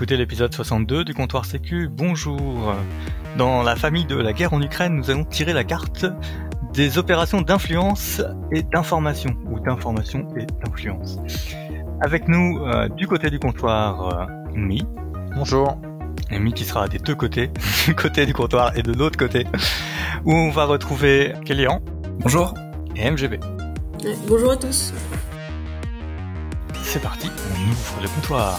écoutez l'épisode 62 du comptoir Sécu. Bonjour. Dans la famille de la guerre en Ukraine, nous allons tirer la carte des opérations d'influence et d'information, ou d'information et d'influence. Avec nous, euh, du côté du comptoir, euh, Mi. Bonjour. Et Mi qui sera des deux côtés, du côté du comptoir et de l'autre côté, où on va retrouver Kélian. Bonjour. Et MGB. Bonjour à tous. C'est parti, on ouvre le comptoir.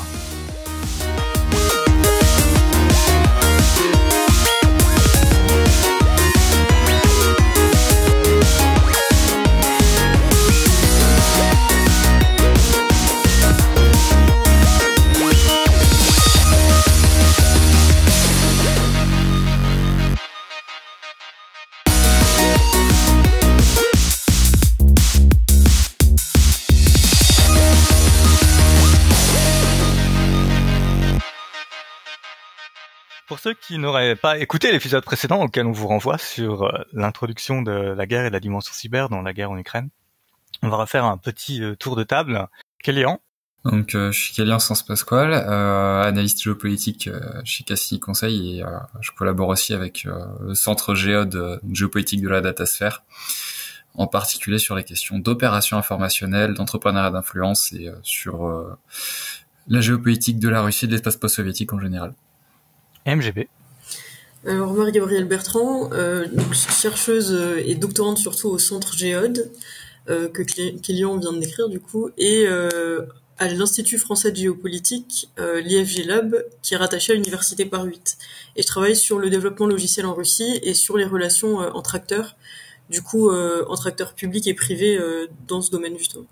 Ceux qui n'auraient pas écouté l'épisode précédent auquel on vous renvoie sur euh, l'introduction de la guerre et de la dimension cyber dans la guerre en Ukraine, on va refaire un petit euh, tour de table. Kélian Donc euh, je suis Kélian Sans Pasquale, analyste géopolitique chez Cassie Conseil et je collabore aussi avec le centre géode géopolitique de la datasphère, en particulier sur les questions d'opération informationnelle, d'entrepreneuriat d'influence et sur la géopolitique de la Russie et de l'espace post-soviétique en général. MGB. Alors Marie-Gabrielle Bertrand, euh, chercheuse euh, et doctorante surtout au centre Géode, euh, que Kélian vient de décrire du coup, et à l'Institut français de géopolitique, euh, l'IFG Lab, qui est rattaché à l'Université Paris 8. Et je travaille sur le développement logiciel en Russie et sur les relations entre acteurs, du coup entre acteurs publics et privés dans ce domaine justement.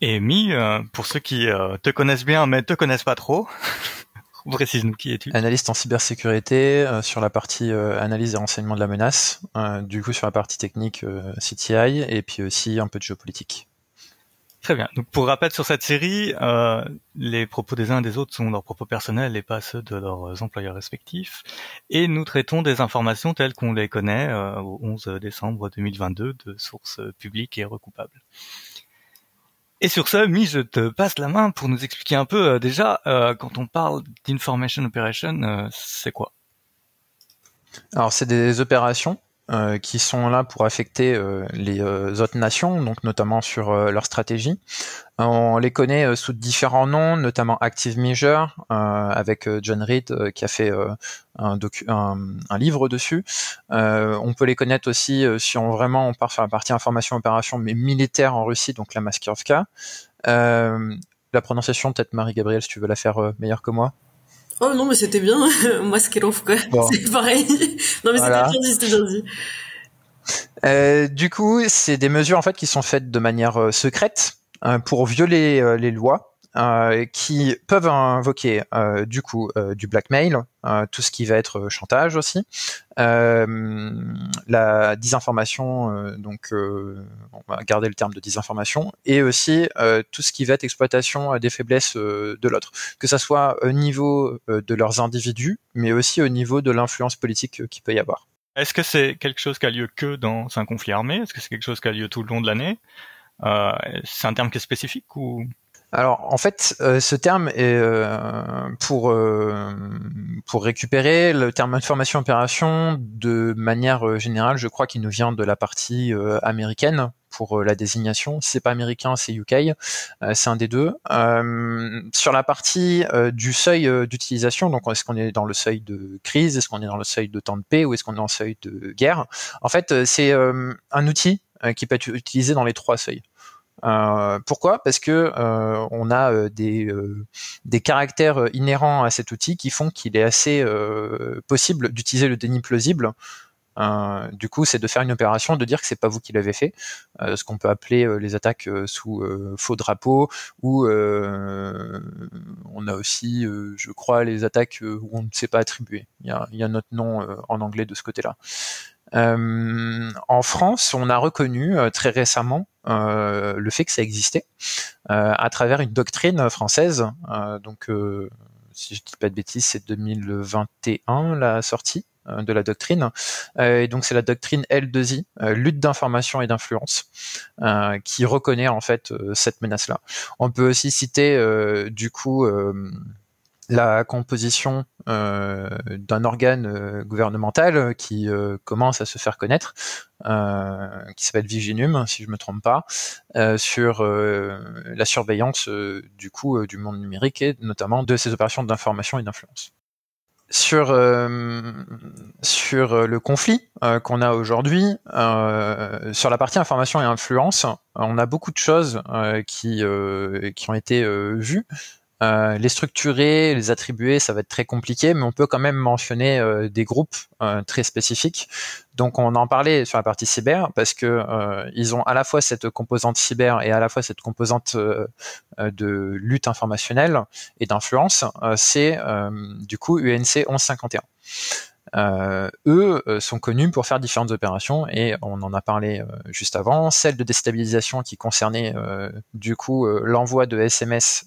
Et Mi, pour ceux qui te connaissent bien mais te connaissent pas trop, Précise-nous qui es-tu? Analyste en cybersécurité euh, sur la partie euh, analyse et renseignement de la menace, euh, du coup sur la partie technique CTI et puis aussi un peu de géopolitique. Très bien. Donc pour rappel sur cette série, les propos des uns et des autres sont leurs propos personnels et pas ceux de leurs employeurs respectifs. Et nous traitons des informations telles qu'on les connaît au 11 décembre 2022 de sources publiques et recoupables. Et sur ce, Mi, je te passe la main pour nous expliquer un peu euh, déjà euh, quand on parle d'information operation, euh, c'est quoi? Alors c'est des opérations euh, qui sont là pour affecter euh, les euh, autres nations, donc notamment sur leur stratégie. On les connaît sous différents noms, notamment Active Measure, avec John Reed qui a fait un, un, livre dessus. on peut les connaître aussi si on vraiment on part sur la partie information opération, mais militaire en Russie, donc la Maskirovka. la prononciation, peut-être Marie-Gabrielle, si tu veux la faire meilleure que moi. Oh non, mais c'était bien. Moi, quoi. C'est pareil. non, mais c'était bien dit, c'était bien dit. Euh, du coup, c'est des mesures en fait qui sont faites de manière euh, secrète euh, pour violer euh, les lois, qui peuvent invoquer du coup du blackmail, tout ce qui va être chantage aussi, la désinformation, donc on va garder le terme de désinformation, et aussi tout ce qui va être exploitation des faiblesses de l'autre, que ça soit au niveau de leurs individus, mais aussi au niveau de l'influence politique qu'il peut y avoir. Est-ce que c'est quelque chose qui a lieu que dans un conflit armé? Est-ce que c'est quelque chose qui a lieu tout le long de l'année? Euh, C'est un terme qui est spécifique ou? Alors en fait, euh, ce terme est euh, pour euh, pour récupérer le terme information opération de manière générale, je crois qu'il nous vient de la partie américaine pour la désignation. c'est pas américain, c'est UK, c'est un des deux. sur la partie du seuil d'utilisation, donc est-ce qu'on est dans le seuil de crise, est-ce qu'on est dans le seuil de temps de paix ou est-ce qu'on est dans le seuil de guerre? En fait, c'est un outil qui peut être utilisé dans les trois seuils. Euh, pourquoi? Parce que euh, on a euh, des, des caractères inhérents à cet outil qui font qu'il est assez possible d'utiliser le déni plausible. du coup, c'est de faire une opération, de dire que c'est pas vous qui l'avez fait, ce qu'on peut appeler les attaques sous faux drapeau, ou on a aussi, je crois, les attaques où on ne sait pas attribuer. Il y a, il y a un autre nom en anglais de ce côté-là. Euh, en France, on a reconnu euh, très récemment euh, le fait que ça existait à travers une doctrine française. donc, si je dis pas de bêtises, c'est 2021 la sortie de la doctrine. et donc c'est la doctrine L2I, lutte d'information et d'influence, qui reconnaît en fait cette menace-là. On peut aussi citer du coup la composition euh, d'un organe euh, gouvernemental qui euh, commence à se faire connaître, qui s'appelle Viginum, si je me trompe pas, sur la surveillance du coup du monde numérique et notamment de ces opérations d'information et d'influence. Sur sur le conflit qu'on a aujourd'hui, sur la partie information et influence, on a beaucoup de choses qui qui ont été vues. Euh, les structurer, les attribuer, ça va être très compliqué, mais on peut quand même mentionner euh, des groupes euh, très spécifiques. Donc on en parlait sur la partie cyber parce que ils ont à la fois cette composante cyber et à la fois cette composante de lutte informationnelle et d'influence. C'est du coup UNC 1151. Euh, eux sont connus pour faire différentes opérations et on en a parlé juste avant. Celle de déstabilisation qui concernait du coup l'envoi de SMS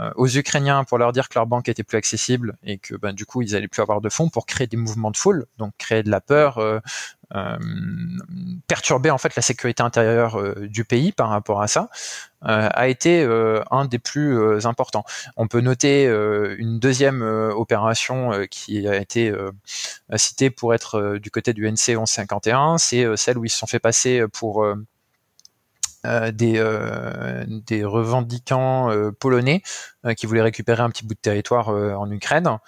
euh, aux Ukrainiens pour leur dire que leur banque était plus accessible et que ben, du coup ils allaient plus avoir de fonds pour créer des mouvements de foule, donc créer de la peur, euh, euh, perturber en fait la sécurité intérieure du pays par rapport à ça, a été un des plus importants. On peut noter une deuxième opération qui a été citée pour être du côté du NC 1151, c'est celle où ils se sont fait passer pour euh, des, euh, des revendiquants euh, polonais qui voulaient récupérer un petit bout de territoire en Ukraine.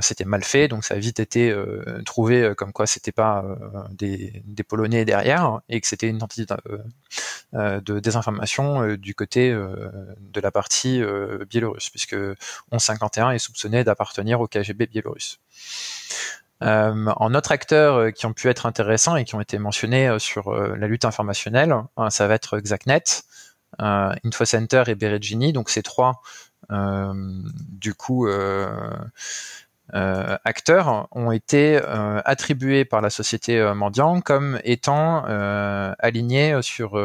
C'était mal fait, donc ça a vite été trouvé comme quoi c'était pas des, des, Polonais derrière et que c'était une tentative de désinformation du côté de la partie biélorusse, puisque 1151 est soupçonné d'appartenir au KGB biélorusse. Euh, en autres acteurs euh, qui ont pu être intéressants et qui ont été mentionnés euh, sur la lutte informationnelle, hein, ça va être Xacnet, InfoCenter et Berezini. Donc ces trois, du coup, acteurs ont été attribués par la société Mendiant comme étant alignés sur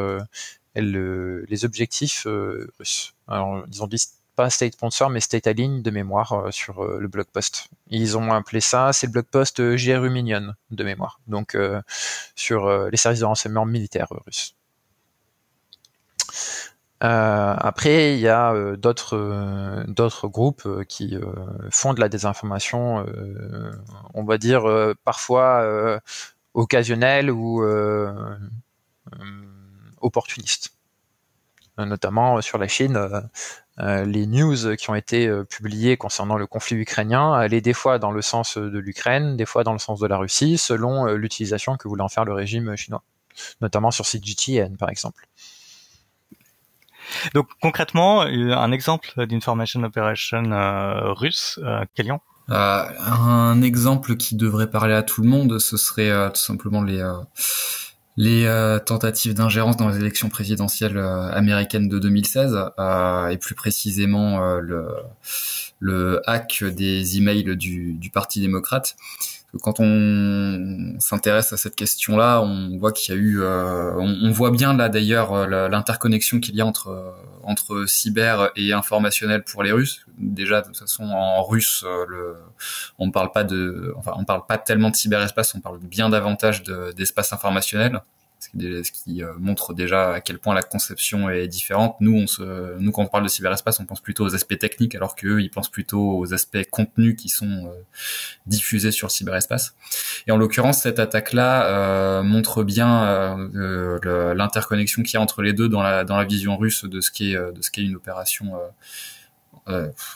les objectifs russes. Alors, ils ont dit pas state sponsor, mais state align de mémoire euh, sur euh, le blog post. Ils ont appelé ça, c'est le blog post euh, GRU Minion de mémoire, donc sur les services de renseignement militaires russes. Après, il y a d'autres d'autres groupes qui font de la désinformation, on va dire parfois occasionnelle ou opportuniste notamment sur la Chine, euh, les news qui ont été euh, publiées concernant le conflit ukrainien allaient des fois dans le sens de l'Ukraine, des fois dans le sens de la Russie, selon euh, l'utilisation que voulait en faire le régime chinois, notamment sur CGTN par exemple. Donc concrètement, un exemple d'information operation russe, euh, Kélian Un exemple qui devrait parler à tout le monde, ce serait tout simplement les les euh, tentatives d'ingérence dans les élections présidentielles euh, américaines de 2016 euh, et plus précisément le, le hack des emails du, du Parti démocrate. Quand on s'intéresse à cette question-là, on voit qu'il y a eu, on, on, voit bien là d'ailleurs l'interconnexion qu'il y a entre entre cyber et informationnel pour les Russes. Déjà de toute façon en russe, le, on parle pas de, enfin on parle pas tellement de cyberespace, on parle bien davantage d'espace informationnel ce qui, euh, montre déjà à quel point la conception est différente. Nous, on se, nous quand on parle de cyberespace, on pense plutôt aux aspects techniques, alors qu'eux, ils pensent plutôt aux aspects contenus qui sont euh, diffusés sur le cyberespace. Et en l'occurrence, cette attaque-là euh, montre bien l'interconnexion qu'il y a entre les deux dans la dans la vision russe de ce qui est de une opération euh,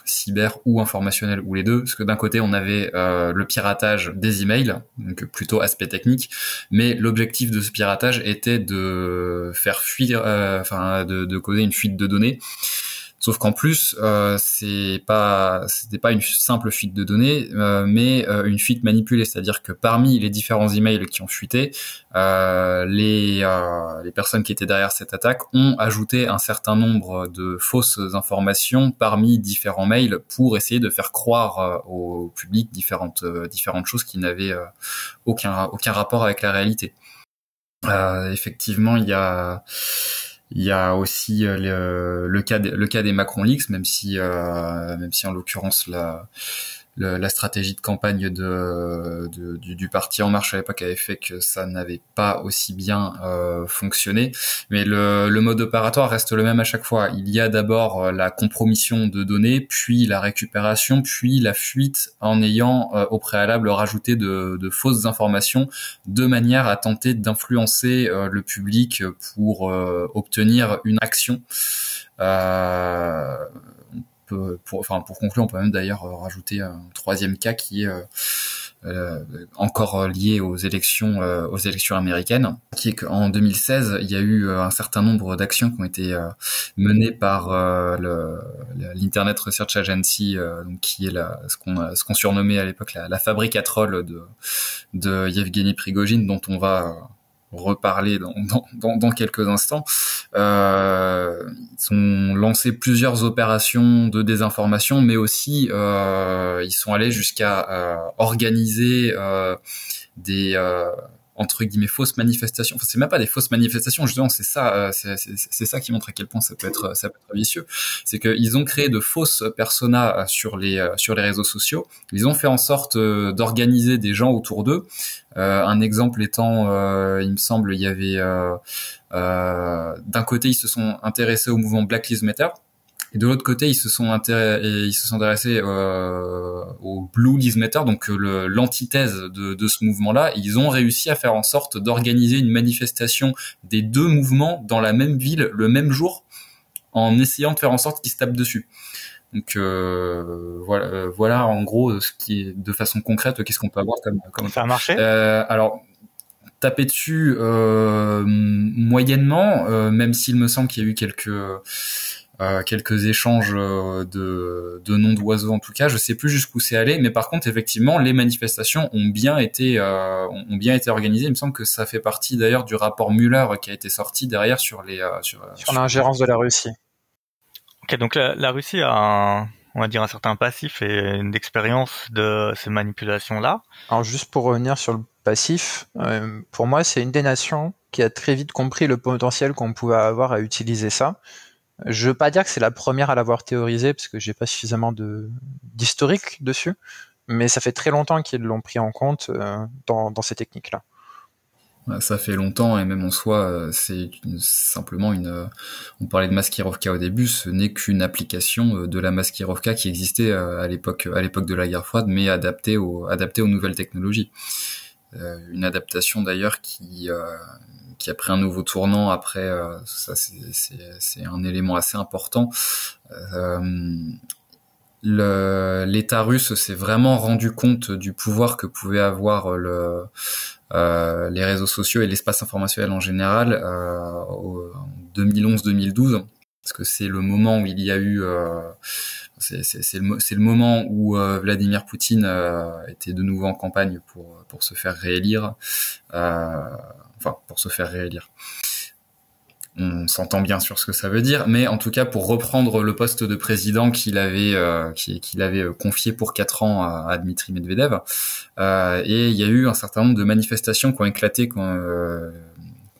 cyber ou informationnel ou les deux, parce que d'un côté on avait euh, le piratage des emails, donc plutôt aspect technique, mais l'objectif de ce piratage était de faire fuir, euh, de causer une fuite de données Sauf qu'en plus, euh, c'est pas, c'était pas une simple fuite de données, euh, mais euh, une fuite manipulée, c'est-à-dire que parmi les différents emails qui ont fuité, euh, les euh, les personnes qui étaient derrière cette attaque ont ajouté un certain nombre de fausses informations parmi différents mails pour essayer de faire croire au public différentes différentes choses qui n'avaient aucun aucun rapport avec la réalité. effectivement, il y a il y a aussi euh, le, le, cas, le cas des Macron Leaks, même si, euh, même si en l'occurrence la, la stratégie de campagne de, du, parti En Marche à l'époque avait fait que ça n'avait pas aussi bien euh, fonctionné. Mais le, mode opératoire reste le même à chaque fois. Il y a d'abord euh, la compromission de données, puis la récupération, puis la fuite en ayant euh, au préalable rajouté de, fausses informations de manière à tenter d'influencer le public pour obtenir une action. Euh, pour, enfin, pour conclure, on peut même d'ailleurs euh, rajouter un troisième cas qui est euh, euh encore lié aux élections aux élections américaines, qui est qu'en 2016, il y a eu un certain nombre d'actions qui ont été menées par l'Internet Research Agency, qui est la, ce qu'on ce qu'on surnommait à l'époque la, la fabrique à trolls de de Yevgeny Prigogine, dont on va reparler dans, dans, quelques instants. Euh, ils ont lancé plusieurs opérations de désinformation, mais aussi euh, ils sont allés jusqu'à euh, organiser euh, des euh, entre guillemets fausses manifestations. Enfin, c'est même pas des fausses manifestations, justement, c'est ça, euh, c'est ça qui montre à quel point ça peut être, ça peut être vicieux. C'est qu'ils ont créé de fausses personas sur les euh, sur les réseaux sociaux. Ils ont fait en sorte euh, d'organiser des gens autour d'eux. un exemple étant, il me semble, il y avait d'un côté ils se sont intéressés au mouvement Black Lives Matter et de l'autre côté, ils se sont ils se sont intéressés euh, au Blue Lives Matter, donc euh, l'antithèse de, de, ce mouvement-là. Ils ont réussi à faire en sorte d'organiser une manifestation des deux mouvements dans la même ville le même jour, en essayant de faire en sorte qu'ils se tapent dessus. Donc euh, voilà, euh, voilà en gros ce qui est de façon concrète, qu'est-ce qu'on peut avoir comme, comme marché? Euh, alors taper dessus euh, moyennement, même s'il me semble qu'il y a eu quelques quelques échanges euh, de, de noms d'oiseaux en tout cas. Je sais plus jusqu'où c'est allé, mais par contre effectivement les manifestations ont bien été euh, ont bien été organisées. Il me semble que ça fait partie d'ailleurs du rapport Muller qui a été sorti derrière sur les euh, sur, sur l'ingérence de la Russie. Ok, donc la, Russie a un, on va dire un certain passif et une expérience de ces manipulations-là. Alors juste pour revenir sur le passif, pour moi c'est une des nations qui a très vite compris le potentiel qu'on pouvait avoir à utiliser ça. Je veux pas dire que c'est la première à l'avoir théorisé parce que j'ai pas suffisamment de d'historique dessus, mais ça fait très longtemps qu'ils l'ont pris en compte euh, dans, dans ces techniques-là. Ça fait longtemps et même en soi, euh, c'est simplement une. On parlait de Maskirovka au début, ce n'est qu'une application euh, de la Maskirovka qui existait à l'époque, à l'époque de la guerre froide, mais adaptée aux, adaptée aux nouvelles technologies. Une adaptation d'ailleurs qui qui a pris un nouveau tournant après. Euh, ça, c'est un élément assez important. Euh, L'État russe s'est vraiment rendu compte du pouvoir que pouvait avoir le, euh, les réseaux sociaux et l'espace informationnel en général en 2011-2012, parce que c'est le moment où il y a eu, c'est le, le, moment où Vladimir Poutine était de nouveau en campagne pour pour se faire réélire enfin pour se faire réélire. On s'entend bien sur ce que ça veut dire, mais en tout cas pour reprendre le poste de président qu'il avait euh, qu'il avait confié pour quatre ans à, Dmitri Medvedev, euh, et il y a eu un certain nombre de manifestations qui ont éclaté, qu'on euh,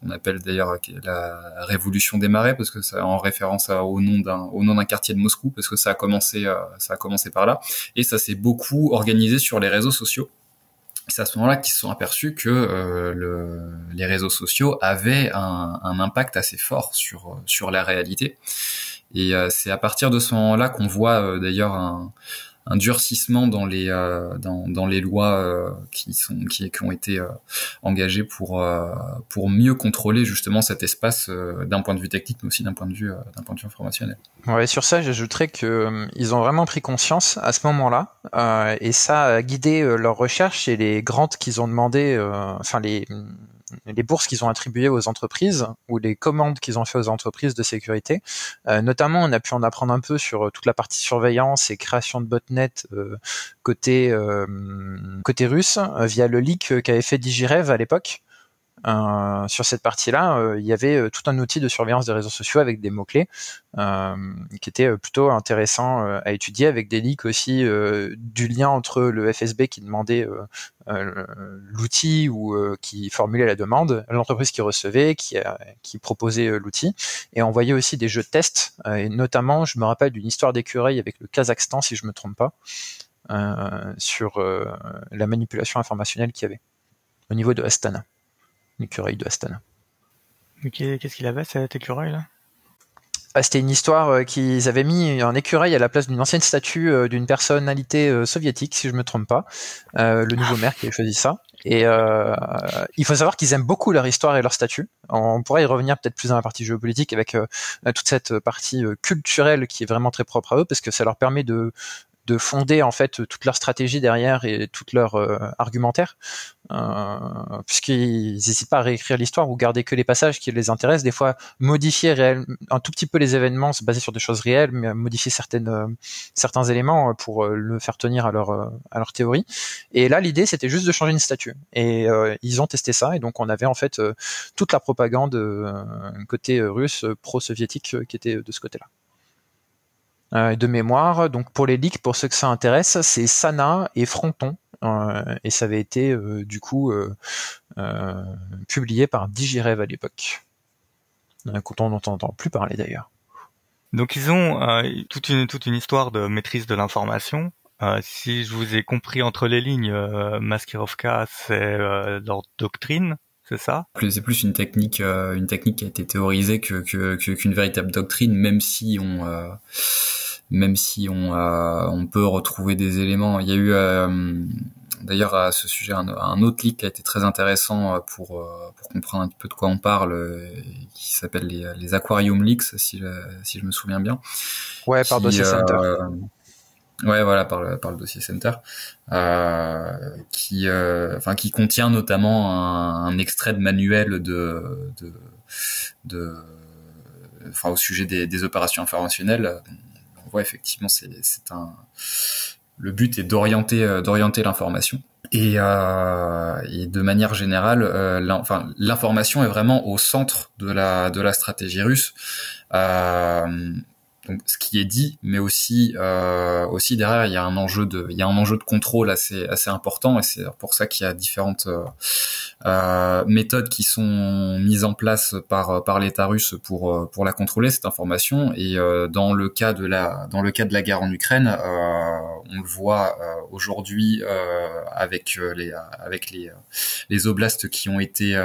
appelle d'ailleurs la révolution des marais parce que ça en référence au nom d'un au nom d'un quartier de Moscou parce que ça a commencé ça a commencé par là et ça s'est beaucoup organisé sur les réseaux sociaux c'est à ce moment-là qu'ils se sont aperçus que euh, le, les réseaux sociaux avaient un, un, impact assez fort sur sur la réalité. Et euh, c'est à partir de ce moment-là qu'on voit euh, d'ailleurs un, un durcissement dans les euh, dans, dans, les lois euh, qui sont qui, qui, ont été euh, engagées pour pour mieux contrôler justement cet espace d'un point de vue technique mais aussi d'un point de vue d'un point de vue informationnel. Ouais, sur ça, j'ajouterais que ils ont vraiment pris conscience à ce moment-là et ça a guidé leurs recherches et les grants qu'ils ont demandé enfin les les bourses qu'ils ont attribuées aux entreprises ou les commandes qu'ils ont fait aux entreprises de sécurité. Euh, notamment, on a pu en apprendre un peu sur euh, toute la partie surveillance et création de botnet euh, côté côté russe via le leak qu'avait fait Digirev à l'époque. Euh, sur cette partie-là, euh, il y avait euh, tout un outil de surveillance des réseaux sociaux avec des mots-clés qui était plutôt intéressant à étudier, avec des leaks aussi du lien entre le FSB qui demandait l'outil ou qui formulait la demande, l'entreprise qui recevait, qui, proposait l'outil, et on voyait aussi des jeux de test, et notamment, je me rappelle d'une histoire d'écureuil avec le Kazakhstan, si je me trompe pas, sur la manipulation informationnelle qu'il y avait au niveau de Astana, l'écureuil de Astana. Qu'est-ce qu'il avait cet écureuil là? Ah, c'était une histoire euh, qu'ils avaient mis un écureuil à la place d'une ancienne statue euh, d'une personnalité euh, soviétique, si je me trompe pas. le nouveau maire qui a choisi ça. Et il faut savoir qu'ils aiment beaucoup leur histoire et leur statut. On pourrait y revenir peut-être plus dans la partie géopolitique avec toute cette partie culturelle qui est vraiment très propre à eux, parce que ça leur permet de de fonder en fait toute leur stratégie derrière et toute leur euh, argumentaire, puisqu'ils n'hésitent pas à réécrire l'histoire ou garder que les passages qui les intéressent. Des fois, modifier réel, un tout petit peu les événements, se baser sur des choses réelles, mais modifier certaines euh, certains éléments pour le faire tenir à leur à leur théorie. Et là, l'idée c'était juste de changer une statue. Et ils ont testé ça, et donc on avait en fait toute la propagande côté russe pro-soviétique qui était de ce côté-là. Euh, de mémoire. Donc pour les leaks, pour ceux que ça intéresse, c'est Sana et Fronton. Euh, et ça avait été euh, du coup publié par Digirev à l'époque. quand on n'entend plus parler d'ailleurs. Donc ils ont toute une toute une histoire de maîtrise de l'information. si je vous ai compris entre les lignes, Maskirovka c'est leur doctrine, c'est ça? C'est plus une technique, une technique qui a été théorisée que qu'une véritable doctrine, même si on même si on, euh, on peut retrouver des éléments. Il y a eu euh, d'ailleurs à ce sujet un, autre leak qui a été très intéressant euh, pour, pour comprendre un peu de quoi on parle, qui s'appelle les, les Aquarium Leaks, si, si je me souviens bien. Ouais, par Dossier Center. Ouais, voilà, par le, par le dossier Center, euh, qui, enfin, qui contient notamment un, un, extrait de manuel de, de, de enfin, au sujet des, des opérations informationnelles effectivement, c'est un. Le but est d'orienter euh, l'information. Et, euh, et, de manière générale, euh, l'information est vraiment au centre de la de la stratégie russe. Donc ce qui est dit, mais aussi euh, aussi derrière il y a un enjeu de il y a un enjeu de contrôle assez assez important et c'est pour ça qu'il y a différentes euh, euh méthodes qui sont mises en place par par l'État russe pour euh, pour la contrôler cette information. Et euh, dans le cas de la dans le cas de la guerre en Ukraine, on le voit aujourd'hui avec les avec les les oblasts qui ont été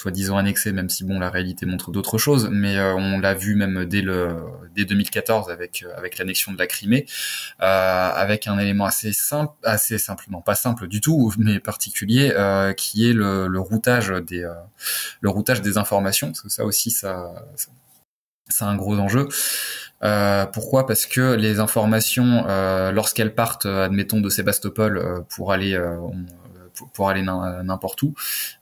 soi-disant annexé, même si bon la réalité montre d'autres choses, mais euh, on l'a vu même dès le dès 2014 avec euh, avec l'annexion de la Crimée, euh, avec un élément assez simple, assez simplement pas simple du tout, mais particulier, qui est le, routage des informations, parce que ça aussi ça, c'est un gros enjeu. Pourquoi? Parce que les informations, lorsqu'elles partent, admettons, de Sébastopol pour aller, pour, aller n'importe où,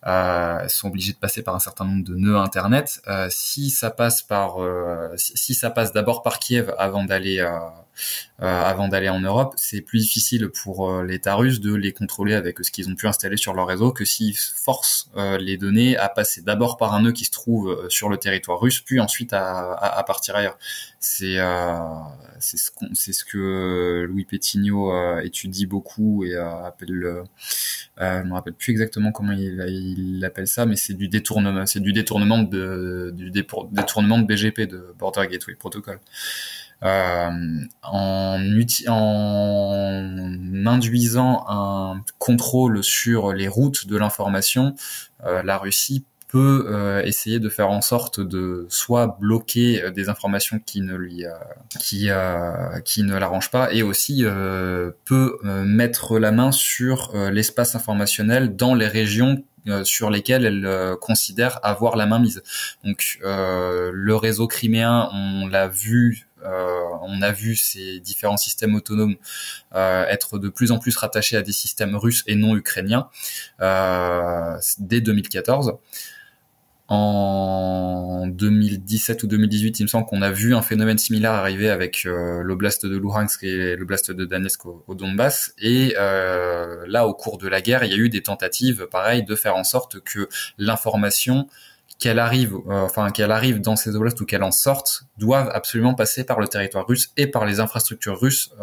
euh, sont obligés de passer par un certain nombre de nœuds internet. Euh, si ça passe par, euh, si, ça passe d'abord par Kiev avant d'aller euh, avant d'aller en Europe, c'est plus difficile pour l'État russe de les contrôler avec ce qu'ils ont pu installer sur leur réseau que s'ils forcent les données à passer d'abord par un nœud qui se trouve sur le territoire russe, puis ensuite à, partir ailleurs. C'est c'est ce, que Louis Pétigno étudie beaucoup et appelle euh, je me rappelle plus exactement comment il, il appelle ça, mais c'est du détournement, c'est du détournement de du détournement de BGP de Border Gateway Protocol. Euh, en, en induisant un contrôle sur les routes de l'information, euh, la Russie peut euh, essayer de faire en sorte de soit bloquer euh, des informations qui ne lui euh, qui qui ne l'arrangent pas et aussi peut mettre la main sur l'espace informationnel dans les régions sur lesquelles elle considère avoir la main mise. Donc le réseau criméen, on l'a vu on a vu ces différents systèmes autonomes être de plus en plus rattachés à des systèmes russes et non ukrainiens dès 2014 en 2017 ou 2018, il me semble qu'on a vu un phénomène similaire arriver avec euh, l'oblast de Luhansk et l'oblast de Donetsk au, Donbass. Et euh, là, au cours de la guerre, il y a eu des tentatives, pareil, de faire en sorte que l'information qu'elle arrive, euh, enfin qu'elle arrive dans ces oblasts ou qu'elle en sorte, doivent absolument passer par le territoire russe et par les infrastructures russes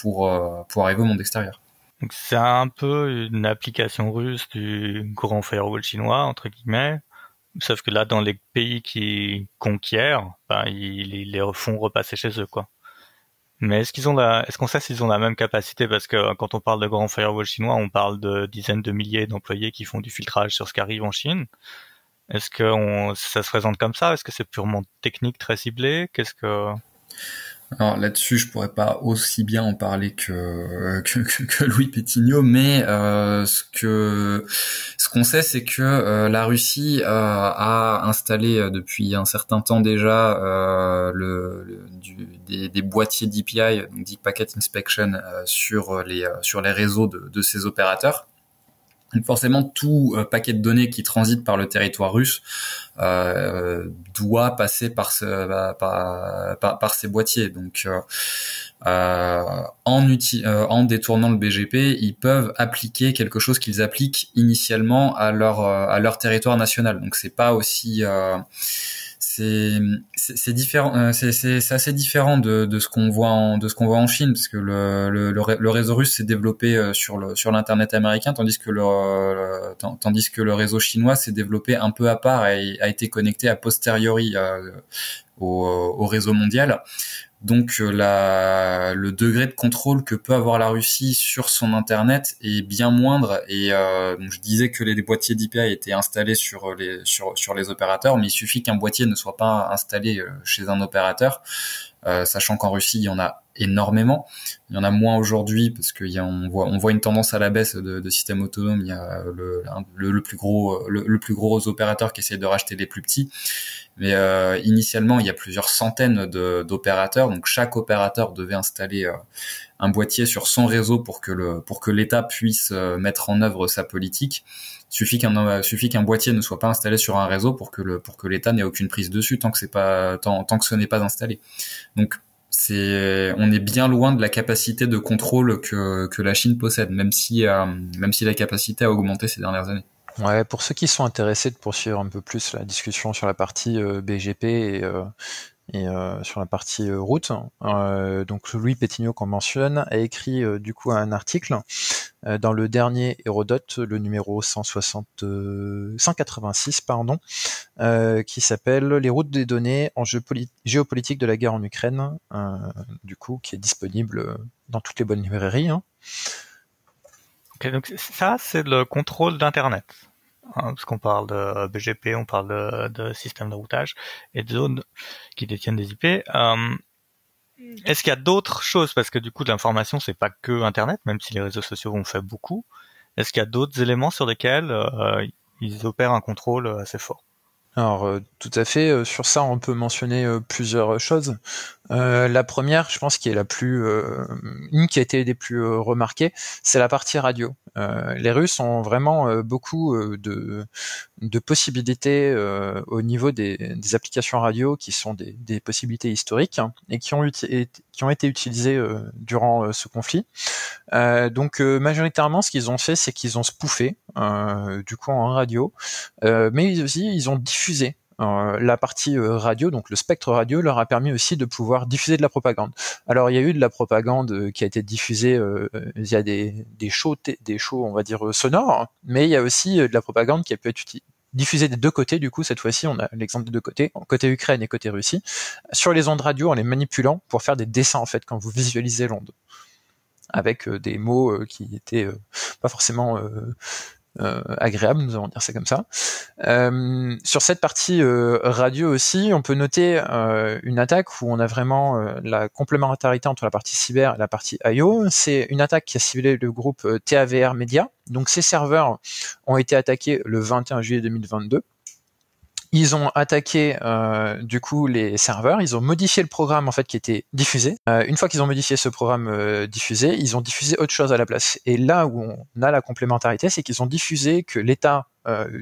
pour pour arriver au monde extérieur. Donc c'est un peu une application russe du grand firewall chinois entre guillemets Sauf que là, dans les pays qui conquièrent, ben, ils, les font repasser chez eux, quoi. Mais est-ce qu'ils ont est-ce qu'on sait s'ils ont la même capacité? Parce que quand on parle de grands firewalls chinois, on parle de dizaines de milliers d'employés qui font du filtrage sur ce qui arrive en Chine. Est-ce que ça se présente comme ça? Est-ce que c'est purement technique, très ciblé? Qu'est-ce que alors là-dessus, je pourrais pas aussi bien en parler que que, que, Louis Pétignot, mais euh, ce que ce qu'on sait, c'est que euh, la Russie euh, a installé euh, depuis un certain temps déjà euh, le, du, des, des, boîtiers DPI, donc Deep Packet Inspection, sur les sur les réseaux de, de ses opérateurs. Forcément, tout euh, paquet de données qui transite par le territoire russe euh, doit passer bah, par, ces boîtiers. Donc, euh, en, en détournant le BGP, ils peuvent appliquer quelque chose qu'ils appliquent initialement à leur à leur territoire national. Donc, c'est pas aussi c'est c'est différent euh, c'est assez différent de, de ce qu'on voit en de ce qu'on voit en Chine parce que le le, le réseau russe s'est développé euh, sur le sur l'internet américain tandis que le, tandis que le réseau chinois s'est développé un peu à part et a été connecté a posteriori euh, au, au réseau mondial donc euh, la, le degré de contrôle que peut avoir la Russie sur son internet est bien moindre. Et euh, je disais que les, boîtiers d'IPA étaient installés sur euh, les sur, sur les opérateurs, mais il suffit qu'un boîtier ne soit pas installé euh, chez un opérateur, sachant qu'en Russie il y en a énormément. Il y en a moins aujourd'hui parce qu'on voit on voit une tendance à la baisse de, systèmes autonomes. Il y a le, le, plus gros le, le, plus gros opérateur qui essaie de racheter les plus petits. Mais euh, initialement, il y a plusieurs centaines d'opérateurs, donc chaque opérateur devait installer euh, un boîtier sur son réseau pour que le pour que l'État puisse euh, mettre en œuvre sa politique. Il suffit qu'un suffit qu'un boîtier ne soit pas installé sur un réseau pour que le pour que l'État n'ait aucune prise dessus tant que c'est pas tant, tant que ce n'est pas installé. Donc c'est on est bien loin de la capacité de contrôle que que la Chine possède, même si même si la capacité a augmenté ces dernières années. Ouais, pour ceux qui sont intéressés de poursuivre un peu plus la discussion sur la partie euh, BGP et, euh, et euh, sur la partie route, donc Louis Pétignot qu'on mentionne a écrit du coup un article dans le dernier Hérodote, le numéro 160, 186 pardon, qui s'appelle Les routes des données en géopolitique de la guerre en Ukraine, du coup qui est disponible dans toutes les bonnes librairies. Hein donc ça, c'est le contrôle d'Internet. Hein, parce qu'on parle de BGP, on parle de, de système de routage et de zones qui détiennent des IP. Euh, est-ce qu'il y a d'autres choses? Parce que du coup, l'information, c'est pas que Internet, même si les réseaux sociaux ont fait beaucoup. Est-ce qu'il y a d'autres éléments sur lesquels euh, ils opèrent un contrôle assez fort? Alors euh, tout à fait, euh, sur ça on peut mentionner euh, plusieurs choses. la première, je pense qui est la plus, une qui a été des plus remarquées, c'est la partie radio. les Russes ont vraiment beaucoup de, de possibilités au niveau des, des, applications radio qui sont des, des possibilités historiques hein, et qui ont, qui ont été utilisées durant ce conflit. donc majoritairement, ce qu'ils ont fait, c'est qu'ils ont spoofé du coup en radio, mais aussi ils ont diffusé. Euh, la partie euh, radio, donc le spectre radio, leur a permis aussi de pouvoir diffuser de la propagande. Alors il y a eu de la propagande euh, qui a été diffusée via des, des shows, des shows, on va dire sonores, mais il y a aussi de la propagande qui a pu être diffusée des deux côtés. Du coup, cette fois-ci, on a l'exemple des deux côtés, côté Ukraine et côté Russie, sur les ondes radio en les manipulant pour faire des dessins en fait quand vous visualisez l'onde avec des mots qui étaient pas forcément euh, agréable, nous allons dire ça comme ça. Euh, sur cette partie euh, radio aussi, on peut noter une attaque où on a vraiment la complémentarité entre la partie cyber et la partie IO. C'est une attaque qui a ciblé le groupe TAVR Media. Donc ces serveurs ont été attaqués le 21 juillet 2022 ils ont attaqué euh, du coup les serveurs, ils ont modifié le programme en fait qui était diffusé. Euh, une fois qu'ils ont modifié ce programme euh, diffusé, ils ont diffusé autre chose à la place. Et là où on a la complémentarité, c'est qu'ils ont diffusé que l'État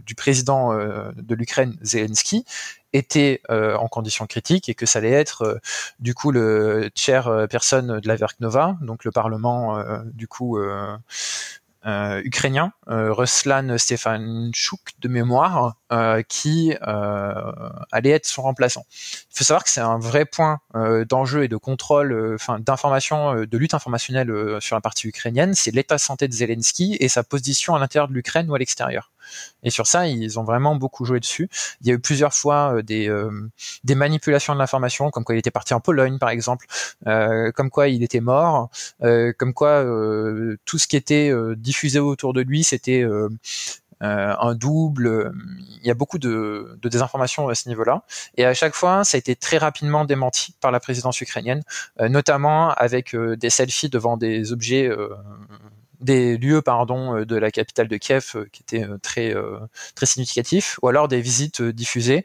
du président de l'Ukraine, Zelensky, était en condition critique et que ça allait être du coup le chair personne de la Verknova, donc le Parlement du coup euh, ukrainien, Ruslan Stefanchuk de mémoire, qui allait être son remplaçant. Il faut savoir que c'est un vrai point d'enjeu et de contrôle, enfin d'information, de lutte informationnelle sur la partie ukrainienne, c'est l'état de santé de Zelensky et sa position à l'intérieur de l'Ukraine ou à l'extérieur. Et sur ça, ils ont vraiment beaucoup joué dessus. Il y a eu plusieurs fois euh, des, euh, des manipulations de l'information, comme quoi il était parti en Pologne, par exemple, euh, comme quoi il était mort, comme quoi tout ce qui était diffusé autour de lui, c'était un double. Il y a beaucoup de, de désinformation à ce niveau-là. Et à chaque fois, ça a été très rapidement démenti par la présidence ukrainienne, notamment avec des selfies devant des objets des lieux pardon euh, de la capitale de Kiev euh, qui étaient euh, très très significatifs, ou alors des visites diffusées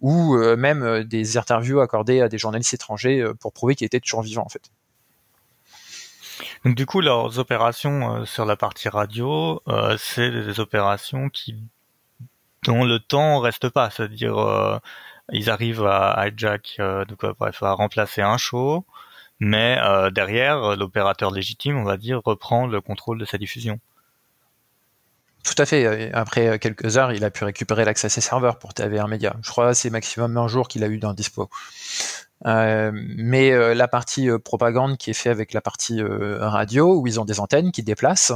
ou même des interviews accordées à des journalistes étrangers pour prouver qu'il était toujours vivant en fait. Donc du coup, leurs opérations sur la partie radio, c'est des opérations qui dont le temps reste pas, c'est-à-dire ils arrivent à hijack, donc bref, à remplacer un show, mais euh, derrière, l'opérateur légitime, on va dire, reprend le contrôle de sa diffusion. Tout à fait. Après quelques heures, il a pu récupérer l'accès à ses serveurs pour TV1 Media. Je crois que c'est maximum un jour qu'il a eu d'un dispo. Euh, mais euh, la partie propagande qui est faite avec la partie radio, où ils ont des antennes qui déplacent,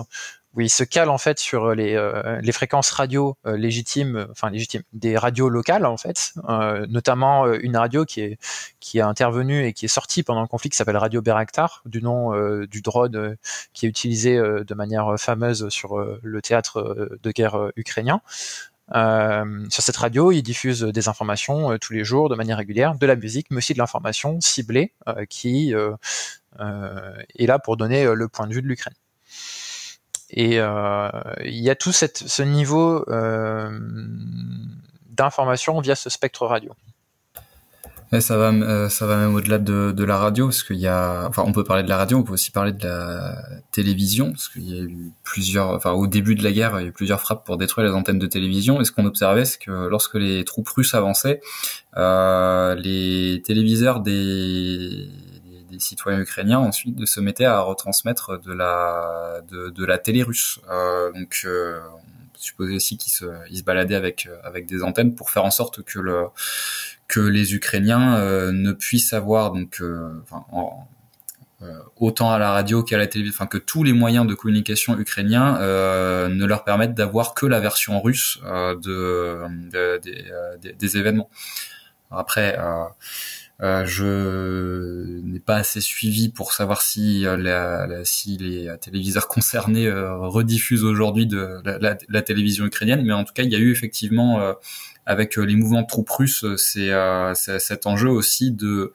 où ils se calent en fait sur les, euh, les fréquences radio euh, légitimes, enfin légitimes, des radios locales en fait, euh, notamment une radio qui est qui est intervenue et qui est sortie pendant le conflit qui s'appelle Radio Beraktar, du nom du drone qui est utilisé de manière fameuse sur le théâtre de guerre ukrainien. sur cette radio, ils diffusent des informations tous les jours de manière régulière, de la musique, mais aussi de l'information ciblée qui est là pour donner le point de vue de l'Ukraine. Et euh, il y a tout ce niveau euh, d'information via ce spectre radio. ça va, euh, ça va même au-delà de, la radio, parce qu'il y a, enfin, on peut parler de la radio, on peut aussi parler de la télévision, parce qu'il y a eu plusieurs, enfin, au début de la guerre, il y a eu plusieurs frappes pour détruire les antennes de télévision. Et ce qu'on observait, c'est que lorsque les troupes russes avançaient, les téléviseurs des citoyens ukrainiens ensuite de se mettaient à retransmettre de la de, la télé russe. Euh, donc euh, on supposait aussi qu'ils se ils se baladaient avec avec des antennes pour faire en sorte que le que les Ukrainiens euh, ne puissent avoir donc euh, autant à la radio qu'à la télévision, enfin que tous les moyens de communication ukrainiens ne leur permettent d'avoir que la version russe de, des, des, événements. Après, euh, je n'ai pas assez suivi pour savoir si, euh, si les téléviseurs concernés euh, rediffusent aujourd'hui de la, la, télévision ukrainienne, mais en tout cas, il y a eu effectivement, avec les mouvements de troupes russes, c'est cet enjeu aussi de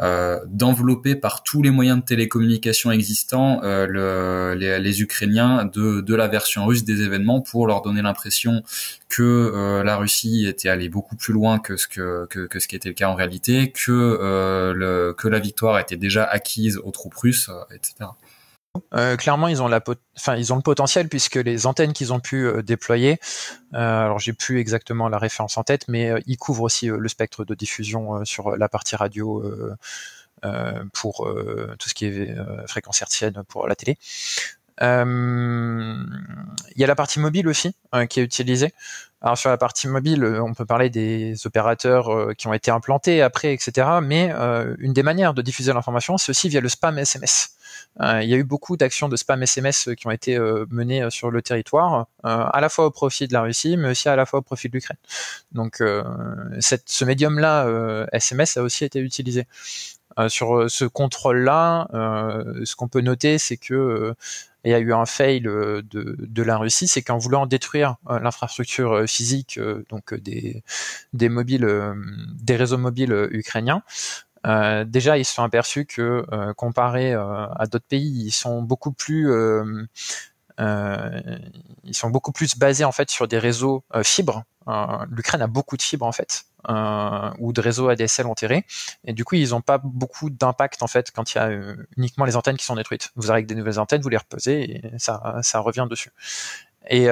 euh, d'envelopper par tous les moyens de télécommunication existants euh, le, les, Ukrainiens de, de la version russe des événements pour leur donner l'impression que euh, la Russie était allée beaucoup plus loin que ce que, que, ce qui était le cas en réalité, que, que la victoire était déjà acquise aux troupes russes, etc. Euh, clairement, ils ont la, enfin, ils ont le potentiel puisque les antennes qu'ils ont pu euh, déployer, euh, alors j'ai plus exactement la référence en tête, mais ils couvrent aussi le spectre de diffusion sur la partie radio pour tout ce qui est fréquence hertzienne pour la télé. Il y a la partie mobile aussi qui est utilisée. Alors sur la partie mobile, on peut parler des opérateurs qui ont été implantés après, etc. Mais une des manières de diffuser l'information, c'est aussi via le spam SMS. Euh, il y a eu beaucoup d'actions de spam SMS qui ont été euh, menées euh, sur le territoire, à la fois au profit de la Russie, mais aussi à la fois au profit de l'Ukraine. Donc ce médium-là, SMS, a aussi été utilisé. sur ce contrôle-là, ce qu'on peut noter, c'est que il y a eu un fail de, de la Russie, c'est qu'en voulant détruire l'infrastructure physique, donc des, des mobiles, des réseaux mobiles ukrainiens, euh, déjà, ils se sont aperçus que euh, comparé euh, à d'autres pays, ils sont beaucoup plus ils sont beaucoup plus basés en fait sur des réseaux fibres. L'Ukraine a beaucoup de fibres en fait, ou de réseaux ADSL enterrés, et du coup ils n'ont pas beaucoup d'impact en fait quand il y a uniquement les antennes qui sont détruites. Vous arrivez avec des nouvelles antennes, vous les reposez et ça ça revient dessus. Et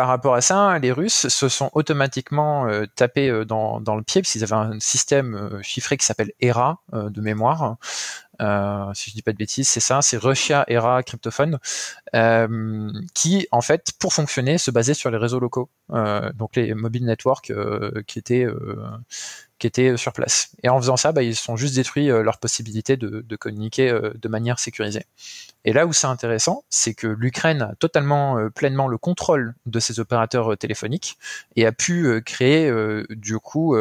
par rapport à ça, les Russes se sont automatiquement euh, tapés euh, dans, le pied, parce qu'ils avaient un système euh, chiffré qui s'appelle ERA de mémoire, euh, si je dis pas de bêtises, c'est ça, c'est Russia Era Cryptophone, euh, qui en fait, pour fonctionner, se basait sur les réseaux locaux, euh, donc les mobile networks qui étaient qui étaient sur place. Et en faisant ça, bah, ils sont juste détruits leur possibilité de, de communiquer de manière sécurisée. Et là où c'est intéressant, c'est que l'Ukraine a totalement pleinement le contrôle de ces opérateurs téléphoniques et a pu créer du coup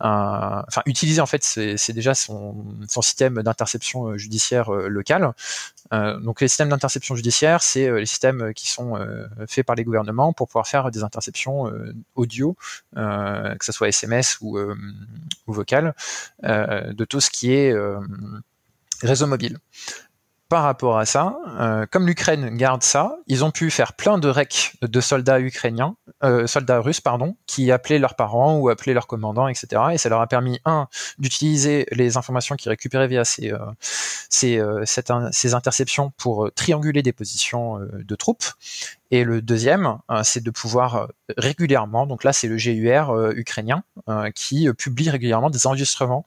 enfin utiliser en fait c'est déjà son, son système d'interception euh, judiciaire euh, locale. Euh, donc les systèmes d'interception judiciaire, c'est les systèmes qui sont faits par les gouvernements pour pouvoir faire des interceptions audio, que ce soit SMS ou, ou de tout ce qui est réseau mobile par rapport à ça, euh, comme l'Ukraine garde ça, ils ont pu faire plein de recs de soldats ukrainiens, euh, soldats russes pardon, qui appelaient leurs parents ou appelaient leurs commandants, etc. Et ça leur a permis un d'utiliser les informations qu'ils récupéraient via ces euh, ces, ces interceptions pour trianguler des positions de troupes. Et le deuxième, c'est de pouvoir régulièrement, donc là c'est le GUR ukrainien qui publie régulièrement des enregistrements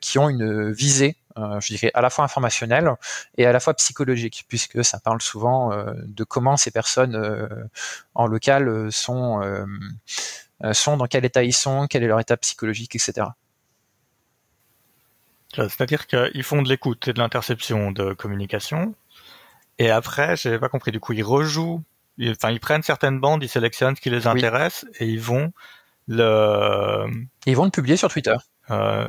qui ont une visée euh, je dirais à la fois informationnel et à la fois psychologique, puisque ça parle souvent euh, de comment ces personnes euh, en local sont, sont, dans quel état ils sont, quel est leur état psychologique, etc. C'est-à-dire qu'ils font de l'écoute et de l'interception de communication, et après, j'ai pas compris, du coup, ils rejouent, enfin, ils prennent certaines bandes, ils sélectionnent ce qui les intéresse, et ils vont le... ils vont le publier sur Twitter. Euh,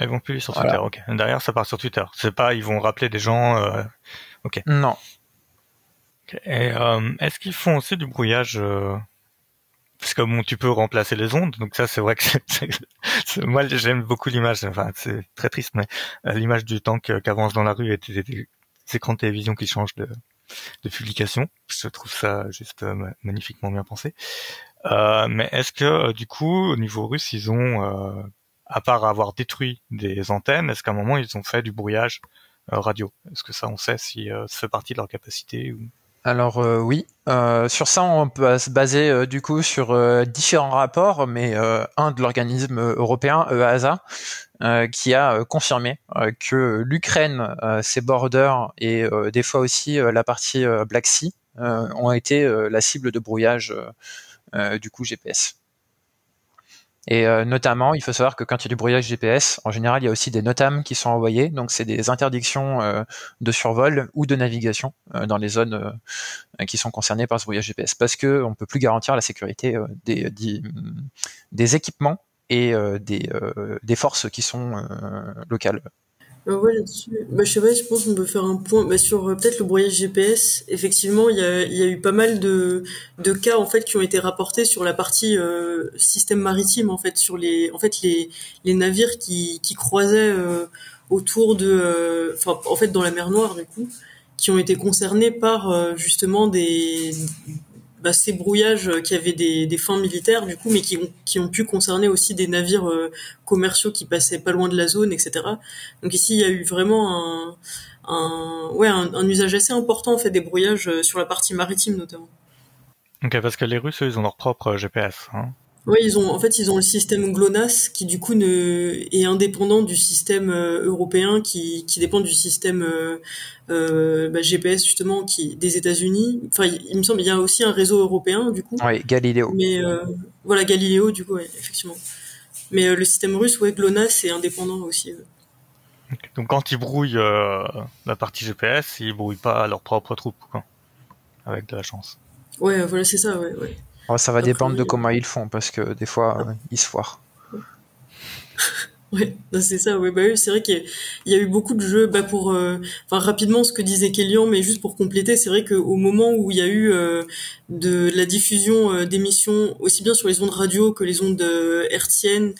ils vont publier sur Twitter, ok. Derrière, ça part sur Twitter. C'est pas, ils vont rappeler des gens, euh... ok. Non. Et euh, est-ce qu'ils font aussi du brouillage euh... Parce que bon, tu peux remplacer les ondes, donc ça, c'est vrai que c'est... moi, j'aime beaucoup l'image. Enfin, c'est très triste, mais euh, l'image du tank qui avance dans la rue et des, écrans de télévision qui changent de, de publication. Je trouve ça juste euh, magnifiquement bien pensé. Euh, mais est-ce que du coup, au niveau russe, ils ont à part avoir détruit des antennes, est-ce qu'à un moment ils ont fait du brouillage euh, radio? Est-ce que ça on sait si euh, ça fait partie de leur capacité ou... Alors euh, oui, sur ça on peut se baser du coup sur différents rapports, mais un de l'organisme européen EASA qui a confirmé que l'Ukraine, ses borders et des fois aussi la partie Black Sea ont été la cible de brouillage du coup GPS. Et euh, notamment, il faut savoir que quand il y a du brouillage GPS, en général, il y a aussi des NOTAM qui sont envoyés. Donc, c'est des interdictions euh, de survol ou de navigation euh, dans les zones qui sont concernées par ce brouillage GPS, parce que on peut plus garantir la sécurité des, des, des, équipements et des, des forces qui sont locales. Euh, ouais, là-dessus. Bah, je sais pas, je pense qu'on peut faire un point bah, sur euh, peut-être le brouillage GPS. Effectivement, il y a, y a eu pas mal de, de cas en fait qui ont été rapportés sur la partie euh, système maritime en fait, sur les en fait les, les navires qui, qui croisaient euh, autour de, enfin en fait dans la mer Noire du coup, qui ont été concernés par justement des bah, ces brouillages qui avaient des, fins militaires du coup, mais qui ont, pu concerner aussi des navires euh, commerciaux qui passaient pas loin de la zone, etc. Donc ici, il y a eu vraiment un, usage assez important fait des brouillages euh, sur la partie maritime notamment. Ok, parce que les Russes, ils ont leur propre GPS. Hein. Oui, ils ont en fait ils ont le système GLONASS qui du coup ne est indépendant du système euh, européen qui, qui dépend du système euh, euh bah, GPS justement qui des États-Unis. Enfin, il, me semble il y a aussi un réseau européen du coup. Oui, Galileo. Mais euh, voilà Galileo du coup ouais, effectivement. Mais le système russe ouais GLONASS est indépendant aussi. Donc quand ils brouillent la partie GPS, ils brouillent pas leurs propres troupes quoi, avec de la chance. Ouais, voilà c'est ça ouais ouais. Oh, ça va dépendre de comment ils font, parce que des fois, euh, ils se foirent. Ouais, c'est ça. Ouais, bah c'est vrai qu'il y, a eu beaucoup de jeux. Bah pour, euh, enfin rapidement, ce que disait Kélian, mais juste pour compléter, c'est vrai qu'au moment où il y a eu euh, de la diffusion d'émissions aussi bien sur les ondes radio que les ondes hertziennes,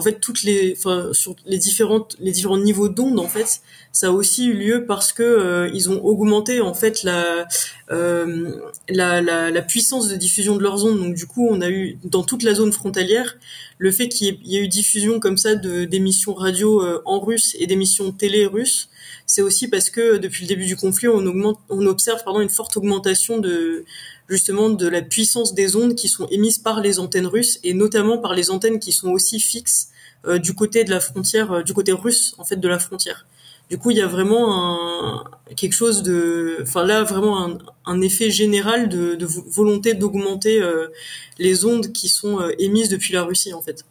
en fait toutes les sur les différents niveaux d'ondes en fait ça a aussi eu lieu parce que euh, ils ont augmenté en fait la, euh, la, puissance de diffusion de leurs ondes. Donc du coup on a eu dans toute la zone frontalière le fait qu'il y, ait eu diffusion comme ça de d'émissions radio euh, en russe et d'émissions télé russes c'est aussi parce que depuis le début du conflit on observe pardon une forte augmentation de justement de la puissance des ondes qui sont émises par les antennes russes et notamment par les antennes qui sont aussi fixes du côté de la frontière, du côté russe en fait de la frontière. Du coup, il y a vraiment un, quelque chose de, enfin là vraiment un, un effet général de, de volonté d'augmenter les ondes qui sont émises depuis la Russie en fait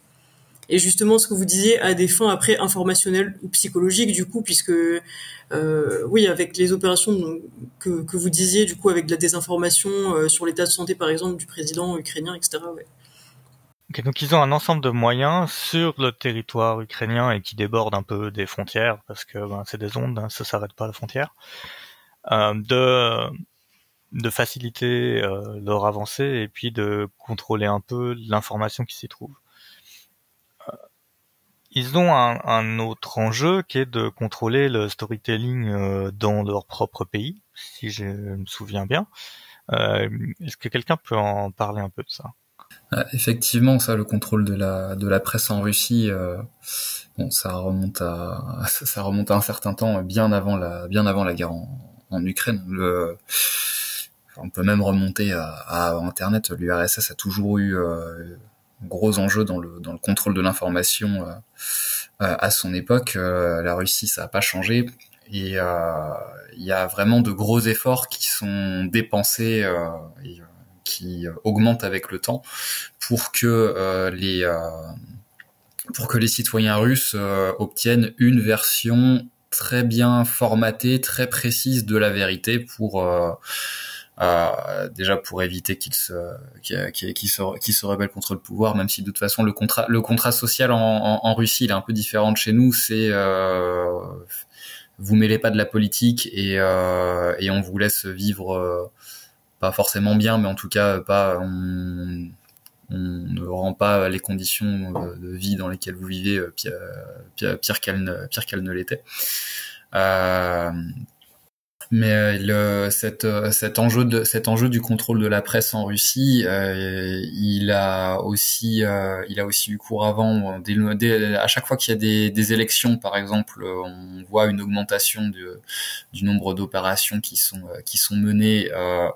et justement ce que vous disiez à des fins après informationnelles ou psychologiques du coup puisque euh, oui avec les opérations que, que vous disiez du coup avec de la désinformation euh, sur l'état de santé par exemple du président ukrainien etc donc ils ont un ensemble de moyens sur le territoire ukrainien et qui débordent un peu des frontières parce que ben, c'est des ondes, hein, ça s'arrête pas à la frontière, euh, de de faciliter leur avancée et puis de contrôler un peu l'information qui s'y trouve ils ont un, un, autre enjeu qui est de contrôler le storytelling euh, dans leur propre pays, si je me souviens bien. Euh, Est-ce que quelqu'un peut en parler un peu de ça? Euh, Effectivement, ça, le contrôle de la de la presse en Russie, euh, bon, ça remonte à ça remonte à un certain temps, bien avant la bien avant la guerre en, en Ukraine. Le, on peut même remonter à, à Internet. L'URSS a toujours eu euh, gros enjeu dans le dans le contrôle de l'information euh, euh, à son époque. Euh, la Russie, ça n'a pas changé. Et il y a vraiment de gros efforts qui sont dépensés et qui augmentent avec le temps pour que les pour que les citoyens russes obtiennent une version très bien formatée, très précise de la vérité pour déjà pour éviter qu'il se qu'il se qu'il se rebelle contre le pouvoir, même si de toute façon le contrat le contrat social en, en, en Russie il est un peu différent de chez nous, c'est euh, vous mêlez pas de la politique et euh, et on vous laisse vivre euh, pas forcément bien, mais en tout cas pas on, on ne rend pas les conditions de vie dans lesquelles vous vivez euh, pire, pire, qu'elles ne, pire qu'elles ne l'étaient. Euh, mais euh, le, cette, euh, cet enjeu de cet enjeu du contrôle de la presse en Russie, euh, il a aussi euh, il a aussi eu cours avant. Dès, à chaque fois qu'il y a des, des, élections, par exemple, on voit une augmentation de, du nombre d'opérations qui sont qui sont menées. Euh,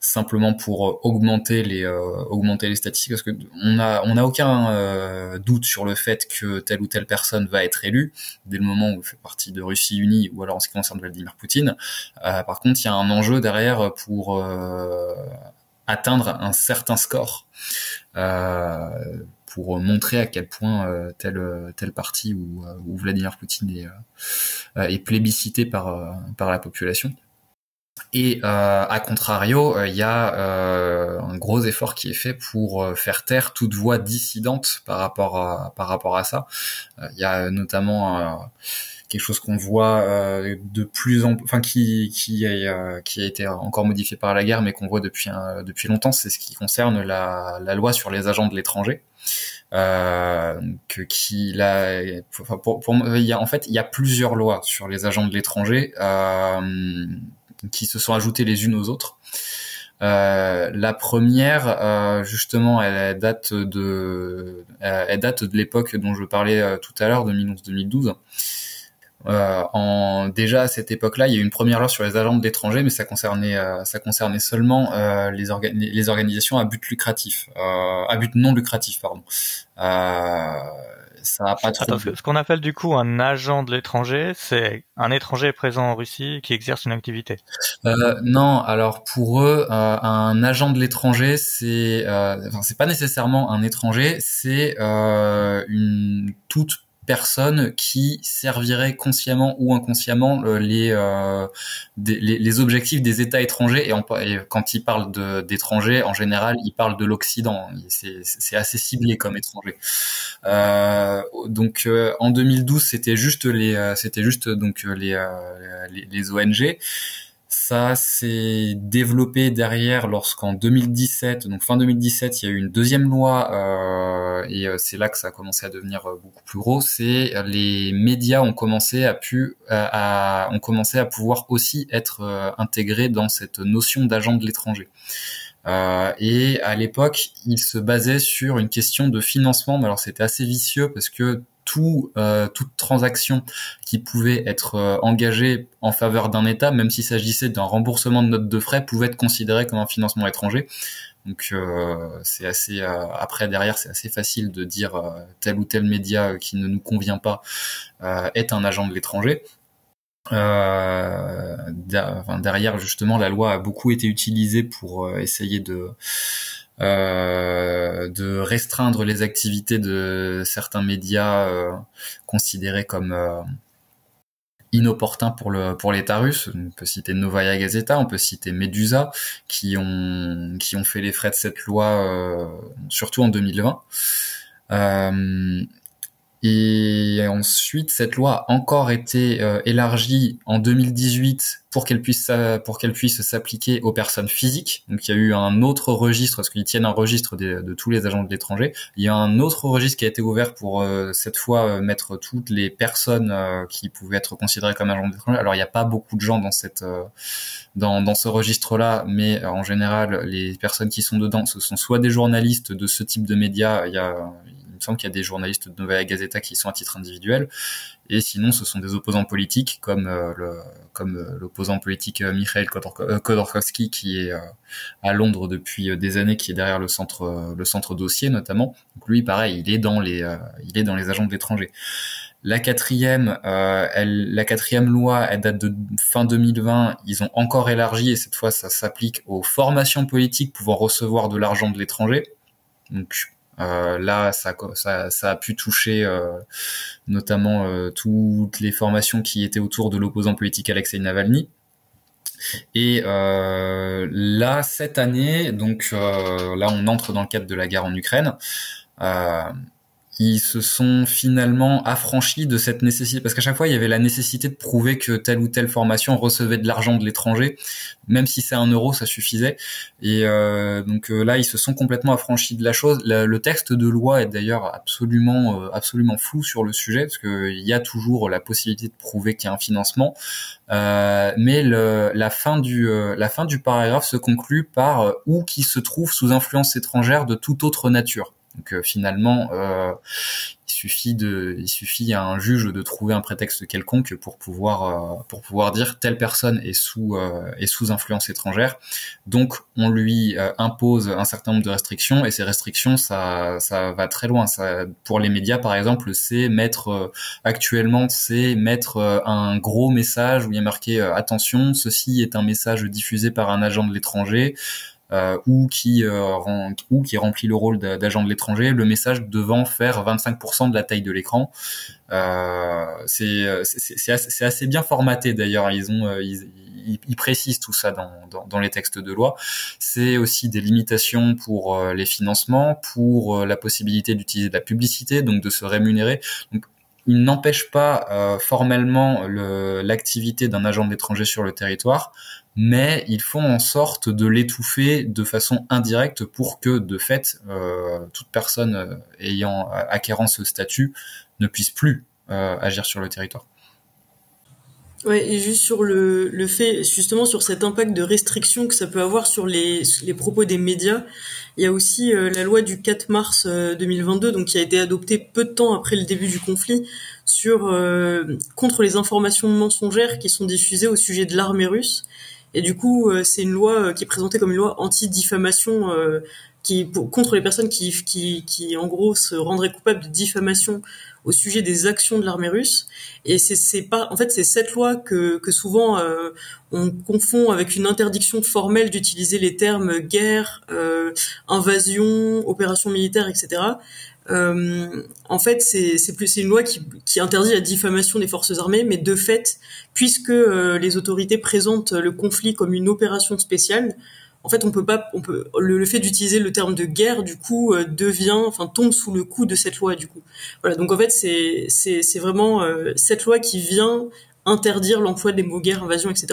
simplement pour euh, augmenter les euh, augmenter les statistiques parce que on a on a aucun euh, doute sur le fait que telle ou telle personne va être élue dès le moment où elle fait partie de Russie unie ou alors en ce qui concerne Vladimir Poutine. par contre, il y a un enjeu derrière pour atteindre un certain score. pour montrer à quel point tel tel parti ou, ou Vladimir Poutine est, est plébiscité par par la population. Et euh, à contrario, il euh, y a euh, un gros effort qui est fait pour euh, faire taire toute voix dissidente par rapport à par rapport à ça. Il y a notamment quelque chose qu'on voit de plus en enfin qui qui a, qui a été encore modifié par la guerre mais qu'on voit depuis depuis longtemps c'est ce qui concerne la, la loi sur les agents de l'étranger euh, que qui là pour, pour, il y a en fait il y a plusieurs lois sur les agents de l'étranger euh, qui se sont ajoutées les unes aux autres. Euh, la première, euh, justement, elle, date de, elle date de l'époque dont je parlais euh, tout à l'heure, 2011-2012. Euh, en déjà à cette époque-là, il y a eu une première loi sur les agents de mais ça concernait euh, ça concernait seulement euh, les organisations à but lucratif, à but non lucratif, pardon ça n'a pas trop. ce qu'on appelle du coup un agent de l'étranger, c'est un étranger présent en Russie qui exerce une activité. Euh, non, alors pour eux, euh, un agent de l'étranger, c'est, euh, enfin, c'est pas nécessairement un étranger, c'est euh, une toute personnes qui serviraient consciemment ou inconsciemment euh, les, euh, les, les, objectifs des États étrangers. Et, quand ils parlent d'étrangers, en général, ils parlent de l'Occident. C'est assez ciblé comme étranger. Euh, donc en 2012, c'était juste les, juste donc les, les ONG. Ça s'est développé derrière lorsqu'en 2017, donc fin 2017, il y a eu une deuxième loi euh, et euh, c'est là que ça a commencé à devenir euh, beaucoup plus gros. C'est les médias ont commencé à pu à, ont commencé à pouvoir aussi être intégrés dans cette notion d'agent de l'étranger. Euh, et à l'époque, il se basait sur une question de financement. Mais alors c'était assez vicieux parce que tout, euh, toute transaction qui pouvait être euh, engagée en faveur d'un État, même s'il s'agissait d'un remboursement de notes de frais, pouvait être considéré comme un financement étranger. Donc c'est assez après derrière c'est assez facile de dire tel ou tel média qui ne nous convient pas est un agent de l'étranger. Euh, derrière justement la loi a beaucoup été utilisée pour essayer de euh, de restreindre les activités de certains médias euh, considérés comme euh, inopportuns pour le pour l'État russe. On peut citer Novaya Gazeta, on peut citer Medusa, qui ont qui ont fait les frais de cette loi, surtout en 2020. Et ensuite, cette loi a encore été euh, élargie en 2018 pour qu'elle puisse pour qu'elle puisse s'appliquer aux personnes physiques. Donc il y a eu un autre registre parce qu'ils tiennent un registre de, tous les agents de l'étranger. Il y a un autre registre qui a été ouvert pour euh, cette fois euh, mettre toutes les personnes qui pouvaient être considérées comme agents de l'étranger. Alors il n'y a pas beaucoup de gens dans cette dans, dans ce registre-là, mais en général les personnes qui sont dedans, ce sont soit des journalistes de ce type de médias. Il y a me semble qu'il y a des journalistes de Novaya Gazeta qui sont à titre individuel, et sinon ce sont des opposants politiques comme euh, euh, l'opposant politique euh, Mikhail Khodorkovsky qui est à Londres depuis des années, qui est derrière le centre le centre dossier notamment. Donc lui, pareil, il est dans les il est dans les agents de l'étranger. La quatrième, la quatrième loi, elle date de fin 2020. Ils ont encore élargi et cette fois, ça s'applique aux formations politiques pouvant recevoir de l'argent de l'étranger. Donc euh, là, ça, ça, a pu toucher euh, notamment euh, toutes les formations qui étaient autour de l'opposant politique Alexei Navalny. Et là, cette année, donc là, on entre dans le cadre de la guerre en Ukraine ils se sont finalement affranchis de cette nécessité. Parce qu'à chaque fois il y avait la nécessité de prouver que telle ou telle formation recevait de l'argent de l'étranger même si c'est un euro ça suffisait. Et euh, donc euh, là ils se sont complètement affranchis de la chose. Le, texte de loi est d'ailleurs absolument euh, absolument flou sur le sujet parce qu'il y a toujours la possibilité de prouver qu'il y a un financement. Mais le, la fin du la fin du paragraphe se conclut par ou qui se trouve sous influence étrangère de toute autre nature donc euh, finalement, euh, il suffit à un juge de trouver un prétexte quelconque pour pouvoir euh, pour pouvoir dire telle personne est sous est sous influence étrangère. Donc on lui impose un certain nombre de restrictions et ces restrictions ça ça va très loin. Pour les médias par exemple, c'est mettre actuellement c'est mettre un gros message où il y a marqué attention, ceci est un message diffusé par un agent de l'étranger. Euh, ou qui euh, ou qui remplit le rôle d'agent de l'étranger, le message devant faire 25% de la taille de l'écran. Euh, c'est c'est assez, bien formaté d'ailleurs. Ils ont ils, ils, précisent tout ça dans, dans, les textes de loi. C'est aussi des limitations pour les financements, pour la possibilité d'utiliser de la publicité, donc de se rémunérer. Donc, il n'empêche pas euh, formellement l'activité d'un agent de l'étranger sur le territoire, mais ils font en sorte de l'étouffer de façon indirecte pour que, de fait, euh, toute personne euh, ayant acquérant ce statut ne puisse plus euh, agir sur le territoire. Ouais, et juste sur le, le fait, justement sur cet impact de restriction que ça peut avoir sur les, les propos des médias, il y a aussi la loi du 4 mars 2022, donc qui a été adoptée peu de temps après le début du conflit, sur contre les informations mensongères qui sont diffusées au sujet de l'armée russe. Et du coup, euh, c'est une loi euh, qui est présentée comme une loi anti-diffamation euh, qui contre les personnes qui, qui, qui en gros se rendraient coupables de diffamation au sujet des actions de l'armée russe. Et c'est pas en fait c'est cette loi que, que souvent on confond avec une interdiction formelle d'utiliser les termes guerre invasion opération militaire etc euh, en fait, c'est plus une loi qui, interdit la diffamation des forces armées, mais de fait, puisque euh, les autorités présentent le conflit comme une opération spéciale, en fait, on peut pas, on peut le, fait d'utiliser le terme de guerre, du coup, euh, devient, enfin, tombe sous le coup de cette loi, du coup. Voilà. Donc en fait, c'est c'est vraiment cette loi qui vient interdire l'emploi des mots guerre, invasion, etc.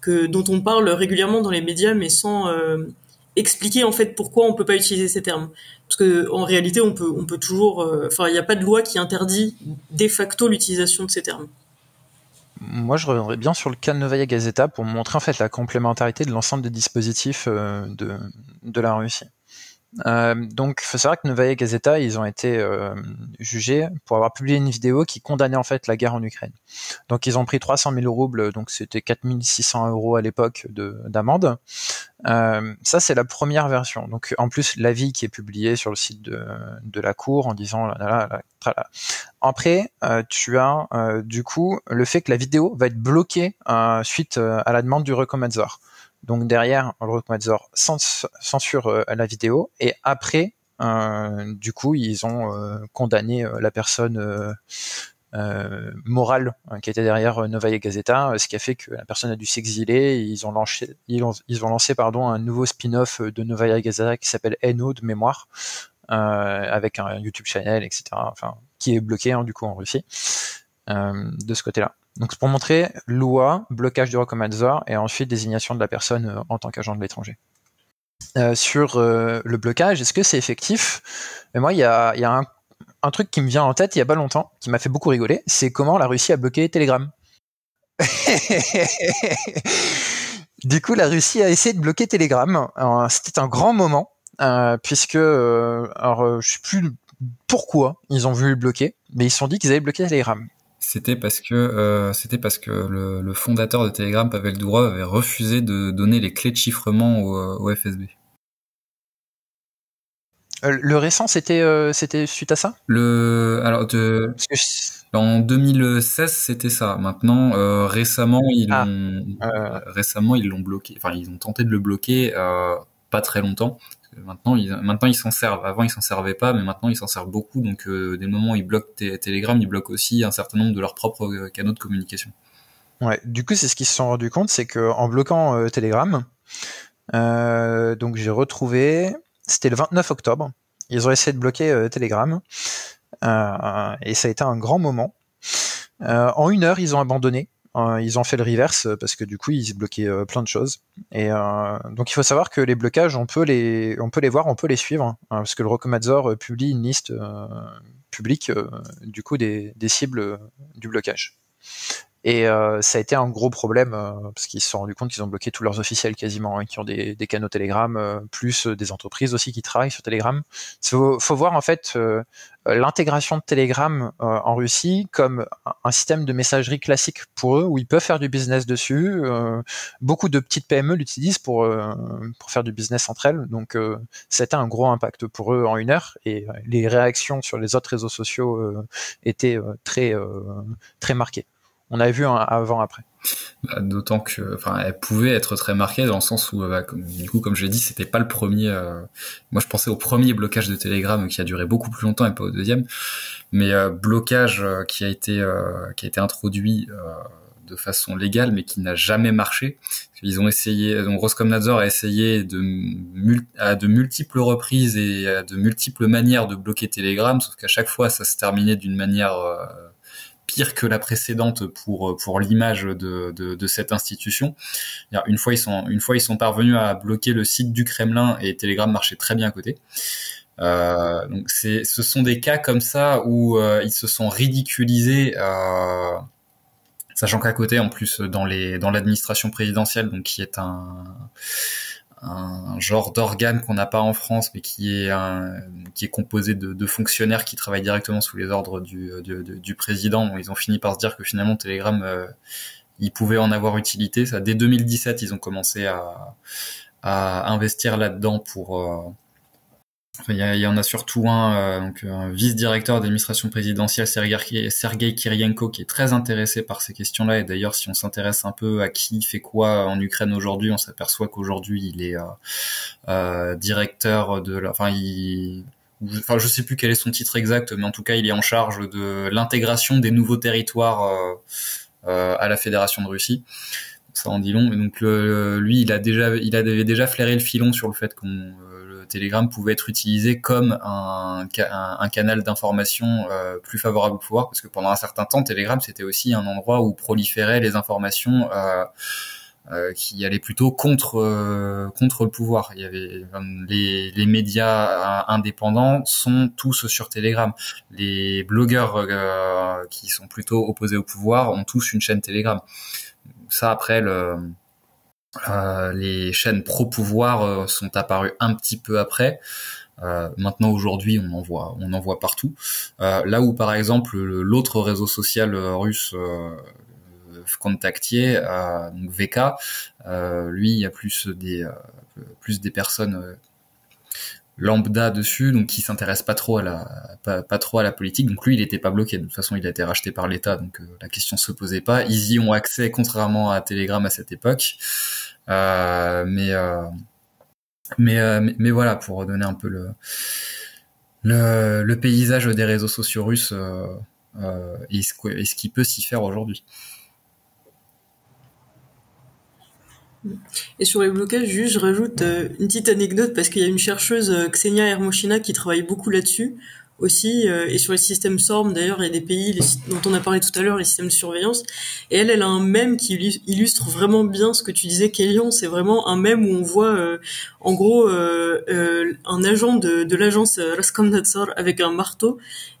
que dont on parle régulièrement dans les médias, mais sans expliquer en fait pourquoi on peut pas utiliser ces termes. Parce que en réalité, on peut, on peut toujours, euh, enfin, il n'y a pas de loi qui interdit de facto l'utilisation de ces termes. Moi, je reviendrai bien sur le cas de Novaya Gazeta pour montrer en fait la complémentarité de l'ensemble des dispositifs euh, de la Russie. Euh, donc, faut savoir que Novaya Gazeta, ils ont été euh, jugés pour avoir publié une vidéo qui condamnait en fait la guerre en Ukraine. Donc, ils ont pris 300 000 roubles, donc c'était 4600 euros à l'époque d'amende. Euh, ça, c'est la première version. Donc, en plus, l'avis qui est publié sur le site de, de la cour en disant là, là, là, après, euh, tu as euh, du coup le fait que la vidéo va être bloquée suite à la demande du Recommensor. Donc derrière, le censure euh, la vidéo et après, euh, du coup, ils ont euh, condamné la personne morale qui était derrière Novaya Gazeta, ce qui a fait que la personne a dû s'exiler. Ils ont lancé, ils ont, ils pardon un nouveau spin-off de Novaya Gazeta qui s'appelle NO de mémoire, avec un YouTube channel, etc. Enfin, qui est bloqué hein, du coup en Russie de ce côté-là. Donc c'est pour montrer loi, blocage du recommandeur et ensuite désignation de la personne euh, en tant qu'agent de l'étranger. Euh, sur euh, le blocage, est-ce que c'est effectif? Et Moi, il y a, un, truc qui me vient en tête il y a pas longtemps, qui m'a fait beaucoup rigoler, c'est comment la Russie a bloqué Telegram. du coup, la Russie a essayé de bloquer Telegram. C'était un grand moment, puisque, alors, je sais plus pourquoi ils ont voulu le bloquer, mais ils se sont dit qu'ils avaient bloqué Telegram c'était parce que euh, c'était parce que le, le, fondateur de Telegram, Pavel Durov, avait refusé de donner les clés de chiffrement au, euh, au FSB. Euh, le récent, c'était euh, c'était suite à ça? Le alors de en 2016, c'était ça. Maintenant, euh, récemment, ils ah. l'ont récemment ils l'ont bloqué. Enfin, ils ont tenté de le bloquer pas très longtemps. Maintenant, ils, maintenant ils s'en servent. Avant, ils s'en servaient pas, mais maintenant ils s'en servent beaucoup. Donc, euh, des moments où ils bloquent Telegram, ils bloquent aussi un certain nombre de leurs propres euh, canaux de communication. Ouais. Du coup, c'est ce qu'ils se sont rendus compte, c'est que en bloquant euh, Telegram, euh, donc j'ai retrouvé, c'était le 29 octobre. Ils ont essayé de bloquer Telegram et ça a été un grand moment. en une heure, ils ont abandonné euh, ils ont fait le reverse euh, parce que du coup ils bloquaient euh, plein de choses. Et donc il faut savoir que les blocages, on peut les, on peut les voir, on peut les suivre, hein, parce que le Rocomazor publie une liste publique du coup des cibles du blocage. Et euh, ça a été un gros problème euh, parce qu'ils se sont rendus compte qu'ils ont bloqué tous leurs officiels quasiment, hein, qui ont des, des canaux Telegram, euh, plus des entreprises aussi qui travaillent sur Telegram. Il faut, faut, voir en fait l'intégration de Telegram en Russie comme un système de messagerie classique pour eux où ils peuvent faire du business dessus. beaucoup de petites PME l'utilisent pour pour faire du business entre elles. Donc c'était un gros impact pour eux en une heure et les réactions sur les autres réseaux sociaux étaient très très marquées on a vu un avant après. Bah, d'autant que, enfin, elle pouvait être très marquée dans le sens où, bah, comme, du coup, comme je l'ai dit, c'était pas le premier. Euh, moi, je pensais au premier blocage de Telegram qui a duré beaucoup plus longtemps et pas au deuxième, mais euh, blocage euh, qui a été qui a été introduit de façon légale, mais qui n'a jamais marché. Ils ont essayé, donc Roskomnadzor a essayé de, à de multiples reprises et à de multiples manières de bloquer Telegram, sauf qu'à chaque fois, ça se terminait d'une manière pire que la précédente pour pour l'image de, de, de, cette institution. Une fois ils sont une fois ils sont parvenus à bloquer le site du Kremlin et Telegram marchait très bien à côté. Euh, donc c'est ce sont des cas comme ça où euh, ils se sont ridiculisés. Euh, sachant qu'à côté, en plus, dans les dans l'administration présidentielle, donc qui est un un genre d'organe qu'on n'a pas en France, mais qui est un, qui est composé de, de, fonctionnaires qui travaillent directement sous les ordres du, du, du président. ils ont fini par se dire que finalement Telegram, euh, ils pouvaient en avoir utilité. Ça, dès 2017, ils ont commencé à, à investir là-dedans pour euh, il y, en a surtout un, euh, donc un vice-directeur d'administration présidentielle, Sergei Kirienko, qui est très intéressé par ces questions-là. Et d'ailleurs, si on s'intéresse un peu à qui fait quoi en Ukraine aujourd'hui, on s'aperçoit qu'aujourd'hui, il est euh, euh directeur de la... Enfin, il... Enfin, je sais plus quel est son titre exact, mais en tout cas, il est en charge de l'intégration des nouveaux territoires euh, euh à la Fédération de Russie ça en dit long. Et donc lui, il a déjà, il avait déjà flairé le filon sur le fait qu'on Telegram pouvait être utilisé comme un, canal d'information euh, plus favorable au pouvoir, parce que pendant un certain temps, Telegram c'était aussi un endroit où proliféraient les informations euh, euh, qui allaient plutôt contre contre le pouvoir. Il y avait les, les médias indépendants sont tous sur Telegram. Les blogueurs qui sont plutôt opposés au pouvoir ont tous une chaîne Telegram. Ça après le les chaînes pro-pouvoir sont apparues un petit peu après. maintenant aujourd'hui, on en voit, on en voit partout. là où par exemple l'autre réseau social russe contactier, donc VK, lui, il y a plus des plus des personnes lambda dessus, donc qui s'intéresse pas trop à la pas, trop à la politique. Donc lui, il était pas bloqué. De toute façon, il a été racheté par l'État, donc euh, la question se posait pas. Ils y ont accès, contrairement à Telegram à cette époque. Euh, mais, euh, mais, mais voilà, pour donner un peu le le, paysage des réseaux sociaux russes et ce, ce qui peut s'y faire aujourd'hui. Et sur les blocages, juste, je rajoute euh, une petite anecdote parce qu'il y a une chercheuse, euh, Xenia Hermoshina, qui travaille beaucoup là-dessus aussi, euh, et sur les systèmes SORM, d'ailleurs, il y a des pays dont on a parlé tout à l'heure, les systèmes de surveillance, et elle, elle a un mème qui illustre vraiment bien ce que tu disais, Kélion, c'est vraiment un mème où on voit, en gros, un agent de, de l'agence Roskomnadzor avec un marteau,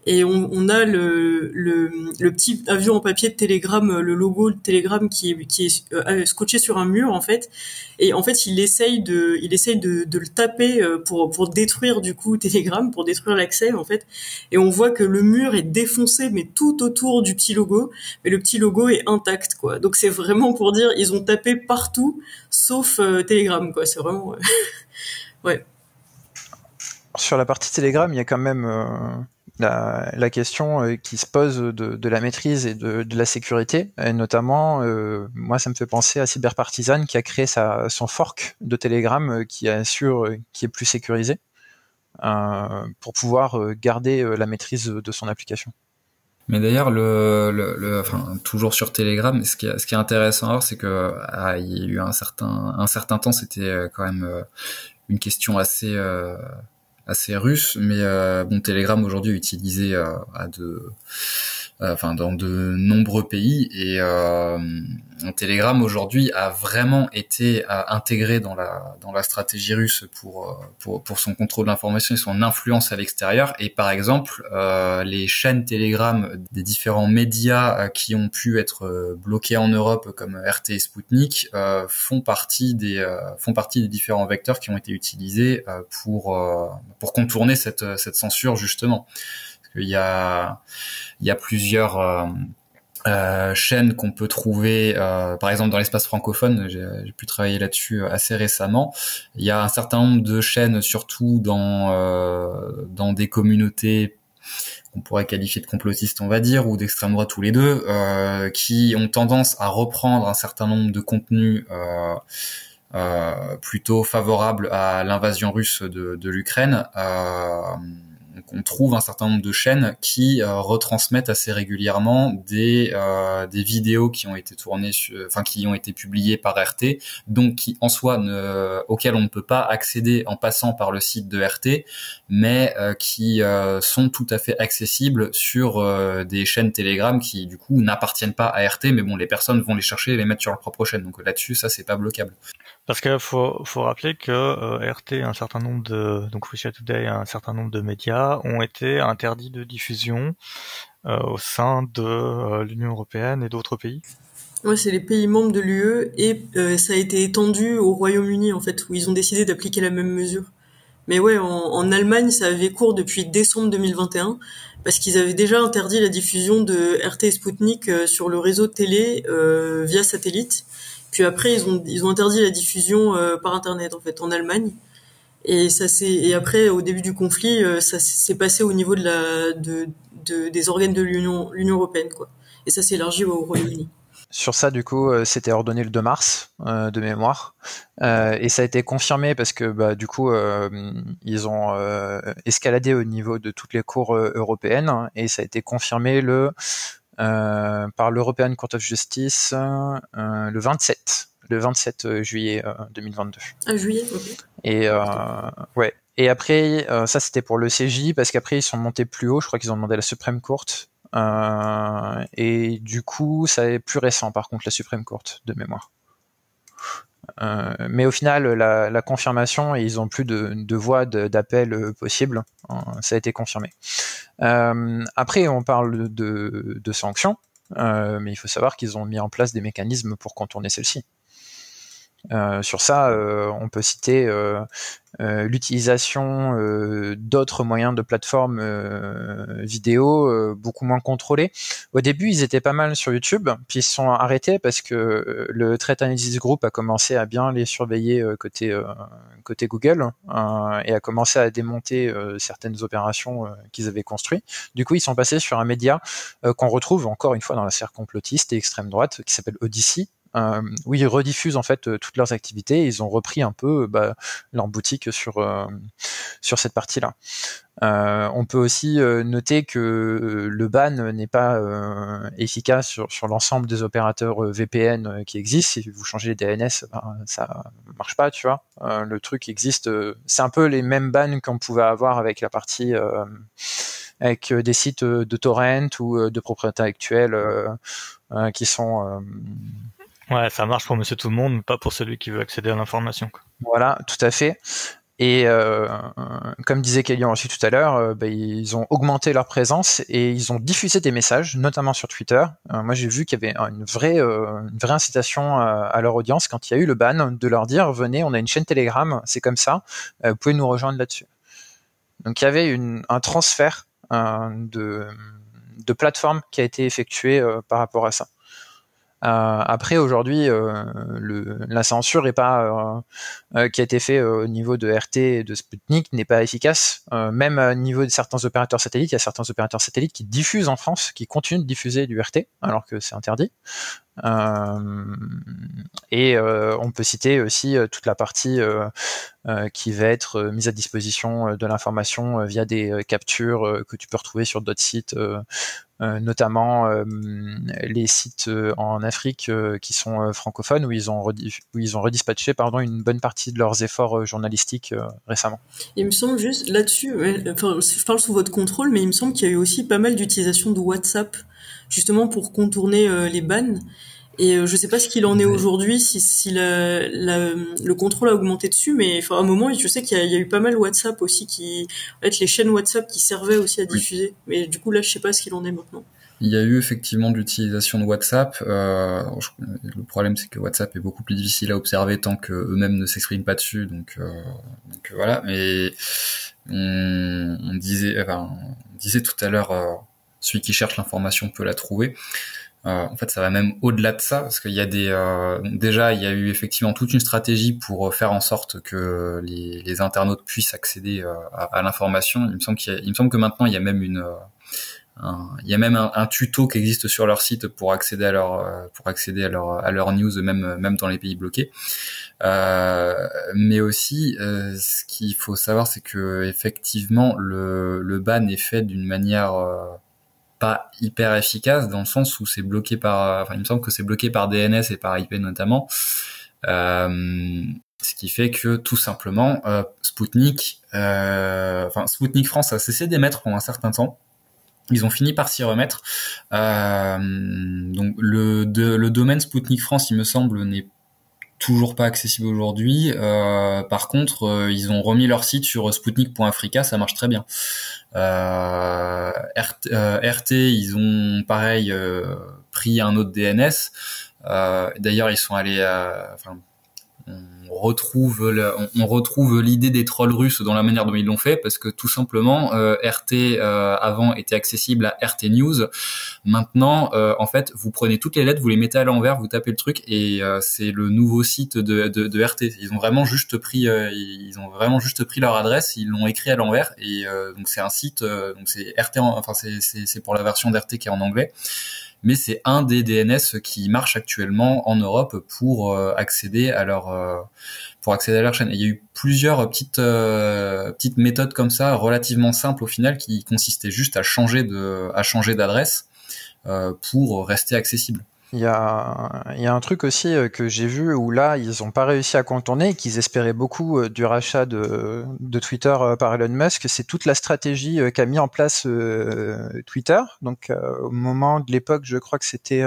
et on, a le, le, petit avion en papier de Telegram, le logo de Telegram qui est, est euh, scotché sur un mur en fait, et en fait il essaye de, il essaye de, le taper euh, pour pour détruire du coup Telegram, pour détruire l'accès en fait, et on voit que le mur est défoncé mais tout autour du petit logo, mais le petit logo est intact quoi. Donc c'est vraiment pour dire ils ont tapé partout sauf euh, Telegram quoi. C'est vraiment ouais. Sur la partie Telegram, il y a quand même la, question euh, qui se pose de, la maîtrise et de, la sécurité. Et notamment, euh, moi, ça me fait penser à Cyberpartisan qui a créé son fork de Telegram euh, qui assure, qui est plus sécurisé pour pouvoir garder la maîtrise de son application. Mais d'ailleurs, le, le, enfin, toujours sur Telegram, ce qui est, ce qui est intéressant c'est que ah, il y a eu un certain, un certain temps, c'était quand même une question assez assez russe, mais euh, bon, Telegram aujourd'hui est utilisé euh, à de enfin dans de nombreux pays. Et euh, Telegram aujourd'hui a vraiment été intégré dans la dans la stratégie russe pour pour, pour son contrôle de l'information et son influence à l'extérieur. Et par exemple euh, les chaînes Telegram des différents médias qui ont pu être bloqués en Europe comme RT et Sputnik font partie des font partie des différents vecteurs qui ont été utilisés pour pour contourner cette cette censure justement il y a, il y a plusieurs euh, euh, chaînes qu'on peut trouver, euh, par exemple dans l'espace francophone, j'ai pu travailler là-dessus assez récemment. Il y a un certain nombre de chaînes, surtout dans dans des communautés qu'on pourrait qualifier de complotistes, on va dire, ou d'extrême droite tous les deux, qui ont tendance à reprendre un certain nombre de contenus plutôt favorables à l'invasion russe de, de l'Ukraine on trouve un certain nombre de chaînes qui euh, retransmettent assez régulièrement des euh, des vidéos qui ont été tournées, enfin qui ont été publiées par RT, donc qui en soi ne, auxquelles on ne peut pas accéder en passant par le site de RT, mais euh, qui sont tout à fait accessibles sur des chaînes Telegram qui du coup n'appartiennent pas à RT, mais bon les personnes vont les chercher et les mettre sur leur propre chaîne, donc là-dessus ça c'est pas bloquable. Parce qu'il faut, rappeler que euh, RT, un certain nombre de donc Russia Today, un certain nombre de médias ont été interdits de diffusion euh, au sein de euh, l'Union européenne et d'autres pays. Ouais, c'est les pays membres de l'UE et ça a été étendu au Royaume-Uni en fait, où ils ont décidé d'appliquer la même mesure. Mais ouais, en, en, Allemagne, ça avait cours depuis décembre 2021 parce qu'ils avaient déjà interdit la diffusion de RT et Sputnik sur le réseau télé via satellite puis après, ils ont, ils ont interdit la diffusion euh, par Internet, en fait, en Allemagne. Et ça c'est et après au début du conflit, euh, ça s'est passé au niveau de la de, de des organes de l'Union l'Union européenne quoi. Et ça s'est élargi au Royaume-Uni. Sur ça, du coup, euh, c'était ordonné le 2 mars de mémoire, et ça a été confirmé parce que bah, du coup, ils ont escaladé au niveau de toutes les cours européennes, et ça a été confirmé le par l'European Court of Justice euh, le 27 le 27 euh, juillet 2022. Ah juillet, ok. Et ouais. Et après, ça c'était pour le CJ parce qu'après ils sont montés plus haut. Je crois qu'ils ont demandé à la Supreme Court. et du coup, ça est plus récent par contre la Supreme Court de mémoire. Euh, mais au final, la, confirmation, ils ont plus de, de d'appel euh, possibles. Euh, ça a été confirmé. après, on parle de, de sanctions, mais il faut savoir qu'ils ont mis en place des mécanismes pour contourner celles-ci. Sur ça, on peut citer euh, l'utilisation euh, d'autres moyens de plateforme euh, vidéo beaucoup moins contrôlés. Au début, ils étaient pas mal sur YouTube, puis ils se sont arrêtés parce que le Threat Analysis Group a commencé à bien les surveiller côté côté Google et a commencé à démonter certaines opérations qu'ils avaient construites. Du coup, ils sont passés sur un média qu'on retrouve encore une fois dans la sphère complotiste et extrême droite qui s'appelle Odyssey, euh, où ils rediffusent en fait euh, toutes leurs activités. Ils ont repris un peu bah, leur boutique sur euh, sur cette partie-là. on peut aussi noter que le ban n'est pas efficace sur, sur l'ensemble des opérateurs VPN qui existent. Si vous changez les DNS, ben, ça marche pas, tu vois. le truc existe. c'est un peu les mêmes bans qu'on pouvait avoir avec la partie avec des sites de torrent ou de propriété actuelle qui sont Ouais, ça marche pour Monsieur Tout le Monde, pas pour celui qui veut accéder à l'information. Voilà, tout à fait. Et euh, comme disait Kélian aussi tout à l'heure, euh, bah, ils ont augmenté leur présence et ils ont diffusé des messages, notamment sur Twitter. Euh, moi, j'ai vu qu'il y avait une vraie, une vraie incitation à leur audience quand il y a eu le ban, de leur dire venez, on a une chaîne Telegram, c'est comme ça, vous pouvez nous rejoindre là-dessus. Donc il y avait une, un transfert de, de plateforme qui a été effectué par rapport à ça. Euh, après aujourd'hui, euh, la censure est pas euh, qui a été fait au niveau de RT et de Sputnik n'est pas efficace. même au niveau de certains opérateurs satellites, il y a certains opérateurs satellites qui diffusent en France, qui continuent de diffuser du RT alors que c'est interdit. et on peut citer aussi toute la partie qui va être mise à disposition de l'information via des captures que tu peux retrouver sur d'autres sites euh, notamment euh, les sites euh, en Afrique qui sont francophones où ils ont où ils ont redispatché pardon une bonne partie de leurs efforts journalistiques récemment. Il me semble juste là-dessus, enfin je parle sous votre contrôle, mais il me semble qu'il y a eu aussi pas mal d'utilisation de WhatsApp justement pour contourner les bans. Et euh, je sais pas ce qu'il en est aujourd'hui, si, si la, la, le contrôle a augmenté dessus, mais enfin, à un moment, je sais qu'il y, y, a eu pas mal WhatsApp aussi, qui, en fait, les chaînes WhatsApp qui servaient aussi à diffuser. Mais du coup, là, je sais pas ce qu'il en est maintenant. Il y a eu effectivement l'utilisation de WhatsApp. Euh, le problème, c'est que WhatsApp est beaucoup plus difficile à observer tant que eux-mêmes ne s'expriment pas dessus. Donc, euh, donc voilà. Mais on, on disait, enfin, on disait tout à l'heure, euh, celui qui cherche l'information peut la trouver. Euh, en fait, ça va même au-delà de ça, parce qu'il y a des euh, déjà, il y a eu effectivement toute une stratégie pour faire en sorte que les, les internautes puissent accéder euh, à, à l'information. Il me semble qu'il il me semble que maintenant il y a même une un, il y a même un, un, tuto qui existe sur leur site pour accéder à leur pour accéder à leur à leur news même même dans les pays bloqués. Euh, mais aussi, ce qu'il faut savoir, c'est que effectivement le le ban est fait d'une manière pas hyper efficace dans le sens où c'est bloqué par, enfin il me semble que c'est bloqué par DNS et par IP notamment, euh, ce qui fait que tout simplement euh, Sputnik, euh, enfin Sputnik France a cessé d'émettre pendant un certain temps. Ils ont fini par s'y remettre. Euh, donc le, le domaine Sputnik France, il me semble, n'est toujours pas accessible aujourd'hui. Euh, par contre, euh, ils ont remis leur site sur sputnik.africa, ça marche très bien. Euh, RT, RT, ils ont pareil pris un autre DNS. D'ailleurs, ils sont allés, enfin, on retrouve on, retrouve l'idée des trolls russes dans la manière dont ils l'ont fait parce que tout simplement euh, RT euh, avant était accessible à RT News. Maintenant euh, en fait vous prenez toutes les lettres vous les mettez à l'envers vous tapez le truc et c'est le nouveau site de, de, de, RT ils ont vraiment juste pris ils ont vraiment juste pris leur adresse ils l'ont écrit à l'envers et donc c'est un site donc c'est RT enfin c'est c'est pour la version d'RT qui est en anglais mais c'est un des DNS qui marche actuellement en Europe pour euh, accéder à leur euh, pour accéder à leur chaîne. Et il y a eu plusieurs petites euh, petites méthodes comme ça, relativement simples au final, qui consistaient juste à changer de à changer d'adresse pour rester accessible. Il y a, il y a un truc aussi euh, que j'ai vu où là, ils n'ont pas réussi à contourner, qu'ils espéraient beaucoup euh, du rachat de, de Twitter euh, par Elon Musk. C'est toute la stratégie qu'a mis en place Twitter. Donc, au moment de l'époque, je crois que c'était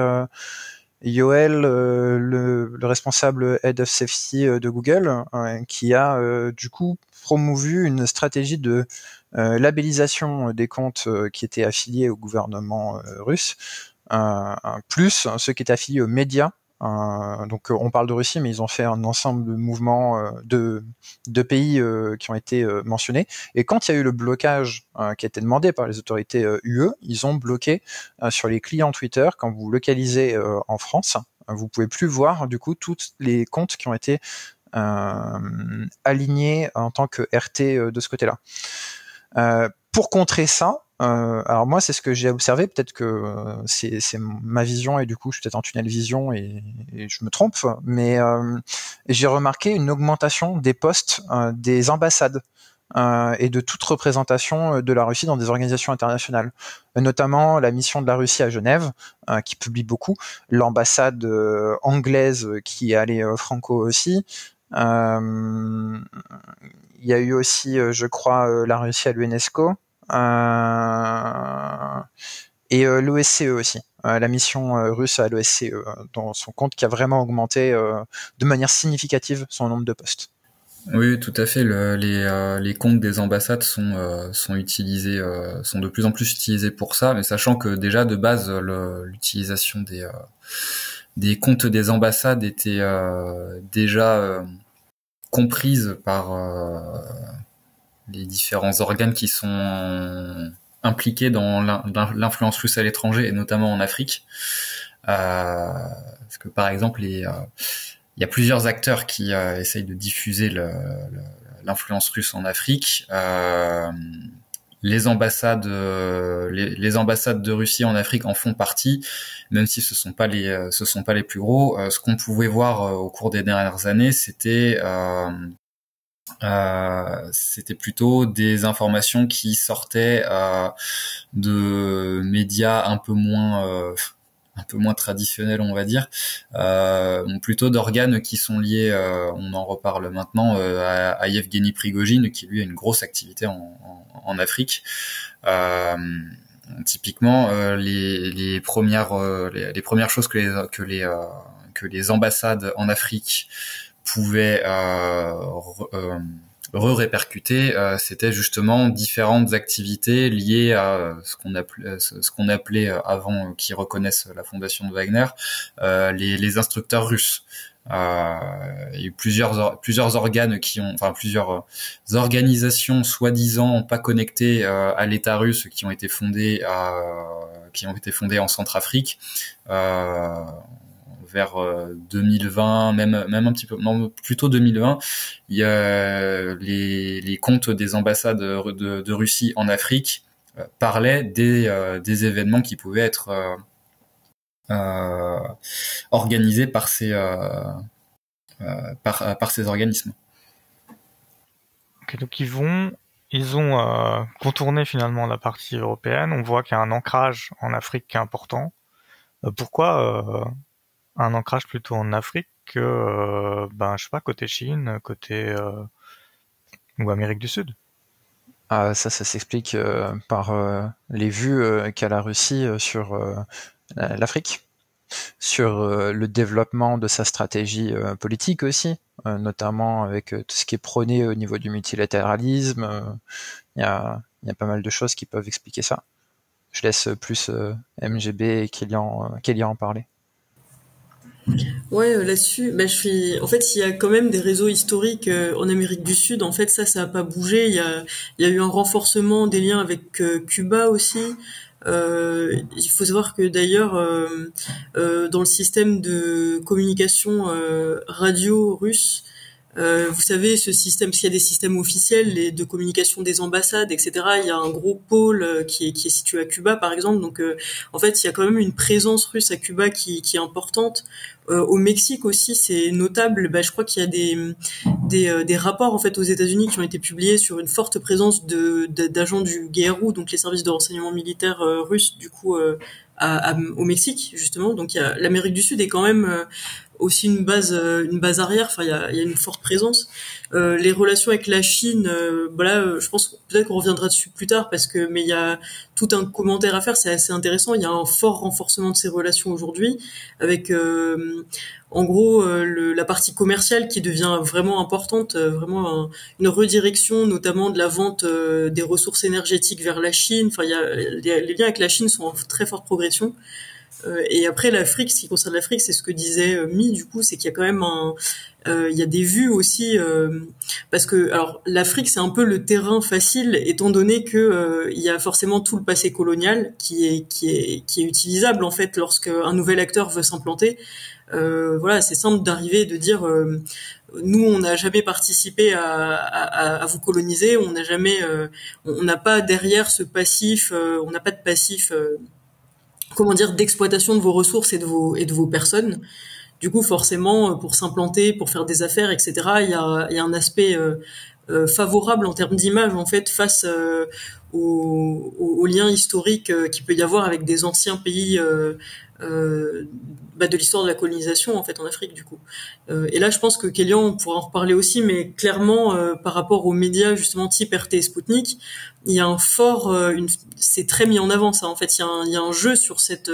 Yoel, le, le, responsable Head of Safety de Google, qui a du coup promovu une stratégie de labellisation des comptes qui étaient affiliés au gouvernement russe plus ceux qui étaient affiliés aux médias donc on parle de Russie, mais ils ont fait un ensemble de mouvements de, de pays qui ont été mentionnés. Et quand il y a eu le blocage qui a été demandé par les autorités UE, ils ont bloqué sur les clients Twitter quand vous localisez en France, vous pouvez plus voir du coup tous les comptes qui ont été alignés en tant que RT de ce côté-là. pour contrer ça, euh, alors moi, c'est ce que j'ai observé. Peut-être que euh, c'est ma vision et du coup, je suis peut-être en tunnel vision et, je me trompe. Mais euh, j'ai remarqué une augmentation des postes des ambassades et de toute représentation de la Russie dans des organisations internationales, notamment la mission de la Russie à Genève, qui publie beaucoup, l'ambassade anglaise qui est allée franco aussi. Il y a eu aussi, je crois, la Russie à l'UNESCO. Euh, et euh, l'OSCE aussi, euh, la mission russe à l'OSCE, dans son compte qui a vraiment augmenté de manière significative son nombre de postes. Oui, tout à fait. les, comptes des ambassades sont utilisés, sont de plus en plus utilisés pour ça, mais sachant que déjà de base l'utilisation des comptes des ambassades était déjà comprise par les différents organes qui sont impliqués dans l'influence russe à l'étranger et notamment en Afrique. Euh, parce que par exemple, euh, il y a plusieurs acteurs qui euh, essayent de diffuser l'influence russe en Afrique. les ambassades, les, ambassades de Russie en Afrique en font partie, même si ce sont pas les, ce sont pas les plus gros. ce qu'on pouvait voir au cours des dernières années, c'était euh, c'était plutôt des informations qui sortaient euh, de médias un peu moins euh, un peu moins traditionnels on va dire. Plutôt d'organes qui sont liés on en reparle maintenant à, à Yevgeny Prigogine qui lui a une grosse activité en, en, Afrique. Typiquement les, les premières les, premières choses que les que les que les ambassades en Afrique pouvait euh, euh, re-répercuter, euh, c'était justement différentes activités liées à ce qu'on appelait, ce qu'on appelait avant, qui reconnaissent la fondation de Wagner, les, les, instructeurs russes. Euh, il plusieurs plusieurs organes qui ont, enfin plusieurs organisations soi-disant pas connectées à l'État russe qui ont été fondées à, qui ont été fondées en Centrafrique. Euh, vers 2020, euh, même un petit peu, plutôt 2020, il y a les, comptes des ambassades de, Russie en Afrique euh, parlaient des, euh, des événements qui pouvaient être organisés par ces par, par ces organismes. donc ils vont ils ont contourné finalement la partie européenne. On voit qu'il y a un ancrage en Afrique qui est important. pourquoi un ancrage plutôt en Afrique que, euh, ben, je sais pas, côté Chine, côté euh, ou Amérique du Sud. Ah, ça, ça s'explique euh, par les vues qu'a la Russie sur l'Afrique, sur le développement de sa stratégie politique aussi, notamment avec tout ce qui est prôné au niveau du multilatéralisme. Il y a, pas mal de choses qui peuvent expliquer ça. Je laisse plus MGB et Kélian, Kélian en parler. Ouais, euh, là-dessus, bah, je suis. En fait, il y a quand même des réseaux historiques euh, en Amérique du Sud. En fait, ça, ça a pas bougé. Il y a, il y a eu un renforcement des liens avec euh, Cuba aussi. il faut savoir que d'ailleurs, dans le système de communication radio russe, euh, vous savez, ce système, s'il y a des systèmes officiels les, de communication des ambassades, etc., il y a un gros pôle euh, qui, est, qui est situé à Cuba, par exemple. Donc, euh, en fait, il y a quand même une présence russe à Cuba qui, qui est importante. au Mexique aussi, c'est notable. Bah, je crois qu'il y a des, des, des, rapports en fait aux États-Unis qui ont été publiés sur une forte présence de d'agents du GRU, donc les services de renseignement militaire russes, du coup. À, au Mexique justement donc l'Amérique du Sud est quand même aussi une base euh, une base arrière enfin il y a, y a, une forte présence. Euh, les relations avec la Chine voilà euh, je pense peut-être qu'on reviendra dessus plus tard parce que mais il y a tout un commentaire à faire c'est assez intéressant. Il y a un fort renforcement de ces relations aujourd'hui avec en gros la partie commerciale qui devient vraiment importante vraiment une redirection notamment de la vente des ressources énergétiques vers la Chine. Enfin y a les liens avec la Chine sont en très forte progression et après l'Afrique, ce qui concerne l'Afrique, c'est ce que disait Mi du coup, c'est qu'il y a quand même un, il y a des vues aussi parce que alors l'Afrique c'est un peu le terrain facile étant donné que il y a forcément tout le passé colonial qui est qui est qui est utilisable en fait lorsque un nouvel acteur veut s'implanter. voilà, c'est simple d'arriver de dire nous, on n'a jamais participé à, à, vous coloniser. On n'a jamais, euh, on n'a pas derrière ce passif, euh, on n'a pas de passif, euh, comment dire, d'exploitation de vos ressources et de vos et de vos personnes. Du coup, forcément, pour s'implanter, pour faire des affaires, etc., il y a, il y a un aspect favorable en termes d'image en fait face aux, aux, liens historiques qu'il peut y avoir avec des anciens pays euh, bah, de l'histoire de la colonisation en fait en Afrique du coup. Euh, et là, je pense que Kélian on pourra en reparler aussi, mais clairement euh, par rapport aux médias justement type RT et Sputnik, il y a un fort, une, c'est très mis en avant ça. En fait, il y a un, il y a un jeu sur cette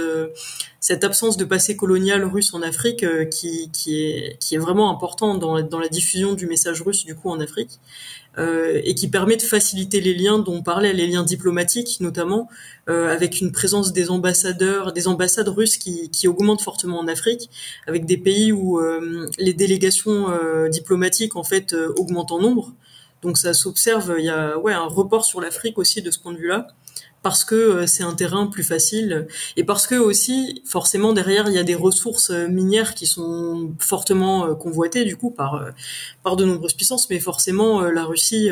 cette absence de passé colonial russe en Afrique qui qui est qui est vraiment important dans la, dans la diffusion du message russe du coup en Afrique. Euh, et qui permet de faciliter les liens dont on parlait, les liens diplomatiques notamment, euh, avec une présence des ambassadeurs, des ambassades russes qui, qui augmentent fortement en Afrique, avec des pays où euh, les délégations diplomatiques en fait augmentent en nombre. Donc ça s'observe, il y a ouais un report sur l'Afrique aussi de ce point de vue-là parce que euh, c'est un terrain plus facile et parce que aussi forcément derrière il y a des ressources euh, minières qui sont fortement euh, convoitées du coup par par de nombreuses puissances. Mais forcément la Russie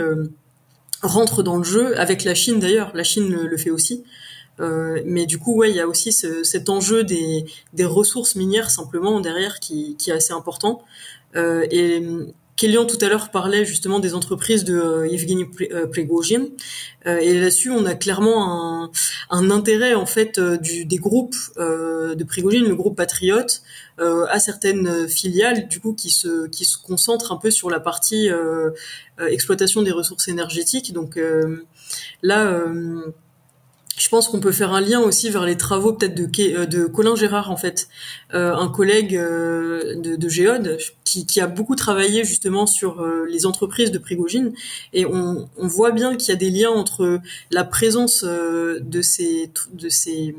rentre dans le jeu avec la Chine d'ailleurs. La Chine le, fait aussi. Mais du coup ouais il y a aussi ce, cet enjeu des des ressources minières simplement derrière qui qui est assez important. Et Kélian tout à l'heure parlait justement des entreprises de euh, Evgeny euh, euh, et là-dessus on a clairement un, intérêt en fait du, des groupes de Prigozhin, le groupe Patriote, à certaines filiales du coup qui se qui concentrent un peu sur la partie exploitation des ressources énergétiques. Donc là je pense qu'on peut faire un lien aussi vers les travaux peut-être de, euh, de Colin Gérard en fait, euh, un collègue euh, de, de Géode qui, qui, a beaucoup travaillé justement sur les entreprises de Prigogine. Et on, on voit bien qu'il y a des liens entre la présence de ces de ces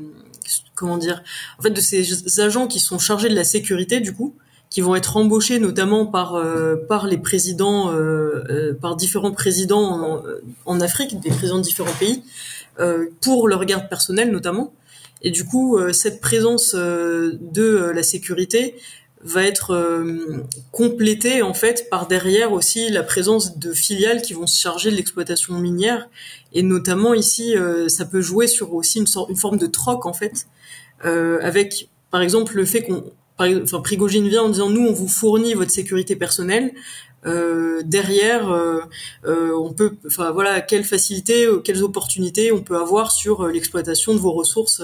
comment dire en fait de ces agents qui sont chargés de la sécurité du coup qui vont être embauchés notamment par par les présidents par différents présidents en, en Afrique des présidents de différents pays. euh, pour leur garde personnelle notamment. Et du coup, euh, cette présence euh, de la sécurité va être complétée en fait par derrière aussi la présence de filiales qui vont se charger de l'exploitation minière et notamment ici ça peut jouer sur aussi une, une forme de troc en fait avec par exemple le fait qu'on enfin Prigogine vient en disant nous on vous fournit votre sécurité personnelle euh, derrière, euh, euh, on peut, enfin voilà, quelles facilités, quelles opportunités on peut avoir sur l'exploitation de vos ressources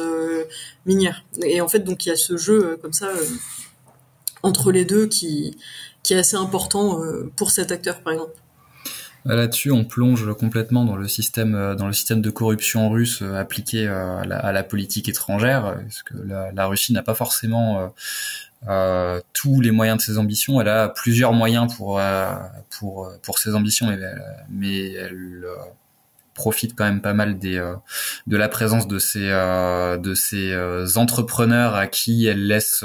minières. Et en fait, donc il y a ce jeu comme ça entre les deux qui est assez important pour cet acteur, par exemple. Bah, là-dessus, on plonge complètement dans le système, dans le système de corruption russe appliqué à la, politique étrangère, parce que la Russie n'a pas forcément euh, tous les moyens de ses ambitions. Elle a plusieurs moyens pour euh, pour pour ses ambitions, mais elle euh, profite quand même pas mal des de la présence de ces de ces entrepreneurs à qui elle laisse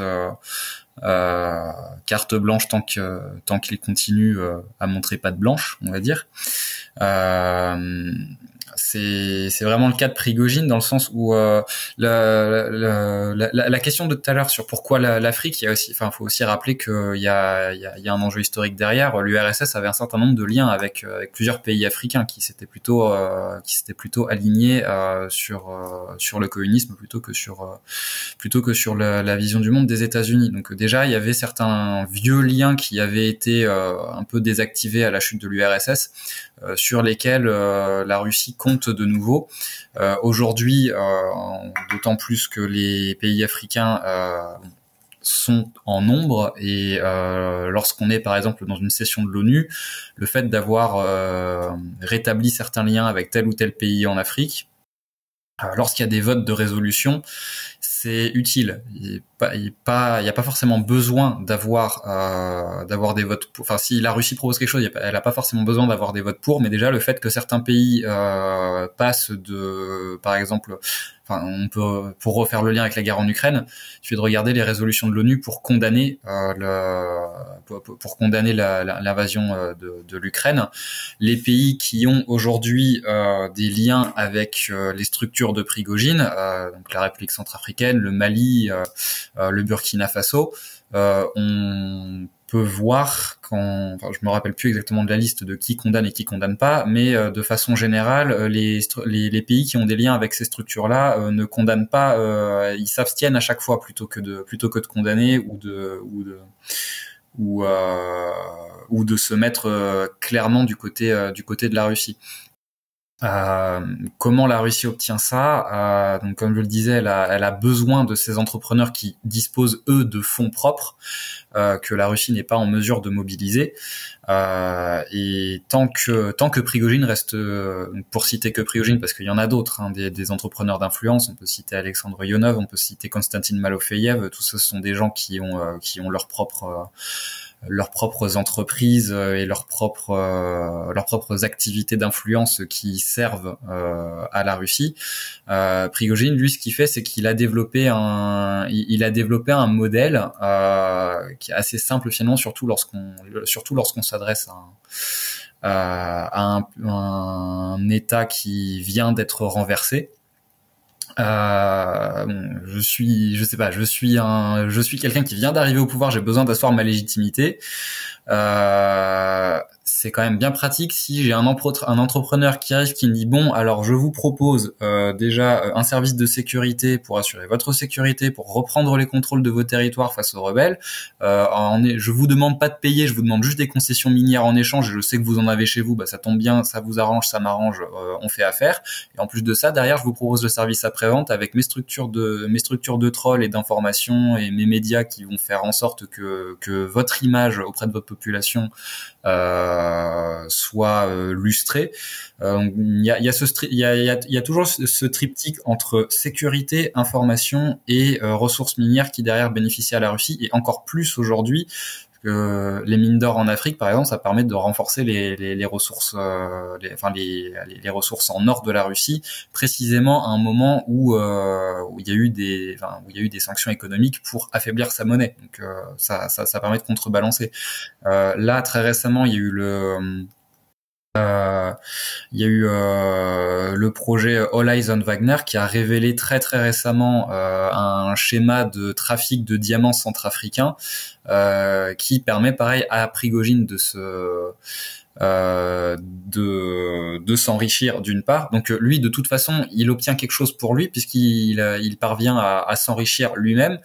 carte blanche tant que tant qu'ils continuent à montrer pas de blanche, on va dire c'est vraiment le cas de Prigogine dans le sens où euh, la, la, la, la, question de tout à l'heure sur pourquoi l'Afrique, il y a aussi, enfin, faut aussi rappeler qu'il y a, il y, a, il y a un enjeu historique derrière. L'URSS avait un certain nombre de liens avec, euh, avec plusieurs pays africains qui s'étaient plutôt euh, qui s'étaient plutôt alignés euh, sur euh, sur le communisme plutôt que sur plutôt que sur la, vision du monde des États-Unis. Donc déjà, il y avait certains vieux liens qui avaient été un peu désactivés à la chute de l'URSS, sur lesquels la Russie compte de nouveau. Euh, aujourd'hui, euh, d'autant plus que les pays africains euh, sont en nombre et lorsqu'on est par exemple dans une session de l'ONU, le fait d'avoir rétabli certains liens avec tel ou tel pays en Afrique, lorsqu'il y a des votes de résolution, c'est utile. Il n'y a pas forcément besoin d'avoir euh, d'avoir des votes. Pour, enfin, si la Russie propose quelque chose, elle n'a pas forcément besoin d'avoir des votes pour. Mais déjà, le fait que certains pays euh, passent de, par exemple, on peut pour refaire le lien avec la guerre en Ukraine, il suffit de regarder les résolutions de l'ONU pour condamner l'invasion de, l'Ukraine. Les pays qui ont aujourd'hui des liens avec les structures de Prigogine, donc la République centrafricaine, le Mali, le Burkina Faso, on peut voir quand, enfin, je me rappelle plus exactement de la liste de qui condamne et qui condamne pas, mais euh, de façon générale, euh, les, les, les, pays qui ont des liens avec ces structures-là euh, ne condamnent pas, ils s'abstiennent à chaque fois plutôt que de plutôt que de condamner ou de ou de ou ou de se mettre clairement du côté du côté de la Russie. Euh, comment la Russie obtient ça euh, Donc, comme je le disais, elle a, elle a, besoin de ces entrepreneurs qui disposent eux de fonds propres euh, que la Russie n'est pas en mesure de mobiliser. Euh, et tant que tant que Prigogine reste, pour citer que Prigogine, parce qu'il y en a d'autres, hein, des, des, entrepreneurs d'influence, on peut citer Alexandre Yonov, on peut citer Konstantin Malofeyev, tous ce sont des gens qui ont qui ont leur propre leurs propres entreprises euh, et leurs propres euh, leurs propres activités d'influence qui servent euh, à la Russie. Euh, Prigogine, lui, ce qu'il fait, c'est qu'il a développé un il, a développé un modèle qui est assez simple finalement, surtout lorsqu'on surtout lorsqu'on s'adresse à, à un, un, État qui vient d'être renversé. Euh, je suis, je sais pas, je suis un, je suis quelqu'un qui vient d'arriver au pouvoir. J'ai besoin d'asseoir ma légitimité. Euh, c'est quand même bien pratique si j'ai un, un, entrepreneur qui arrive qui me dit bon alors je vous propose euh, déjà euh, un service de sécurité pour assurer votre sécurité pour reprendre les contrôles de vos territoires face aux rebelles. Euh, en, je vous demande pas de payer je vous demande juste des concessions minières en échange et je sais que vous en avez chez vous bah ça tombe bien ça vous arrange ça m'arrange euh, on fait affaire. Et en plus de ça derrière je vous propose le service après vente avec mes structures de mes structures de troll et d'information et mes médias qui vont faire en sorte que que votre image auprès de votre euh, soit euh, lustré. Euh, il y a, a ce toujours ce triptyque entre sécurité, information et ressources minières qui derrière bénéficient à la Russie et encore plus aujourd'hui que les mines d'or en Afrique, par exemple, ça permet de renforcer les, les, les ressources, euh, les, enfin les, les, ressources en or de la Russie, précisément à un moment où, euh, où il y a eu des, enfin, où il y a eu des sanctions économiques pour affaiblir sa monnaie. Donc euh, ça, ça, ça, permet de contrebalancer. Euh, là, très récemment, il y a eu le euh, il y a eu euh, le projet All Eyes on Wagner qui a révélé très très récemment euh, un schéma de trafic de diamants centrafricains qui permet pareil à Prigogine de se de, s'enrichir d'une part. Donc lui, de toute façon, il obtient quelque chose pour lui puisqu'il il parvient à s'enrichir lui-même.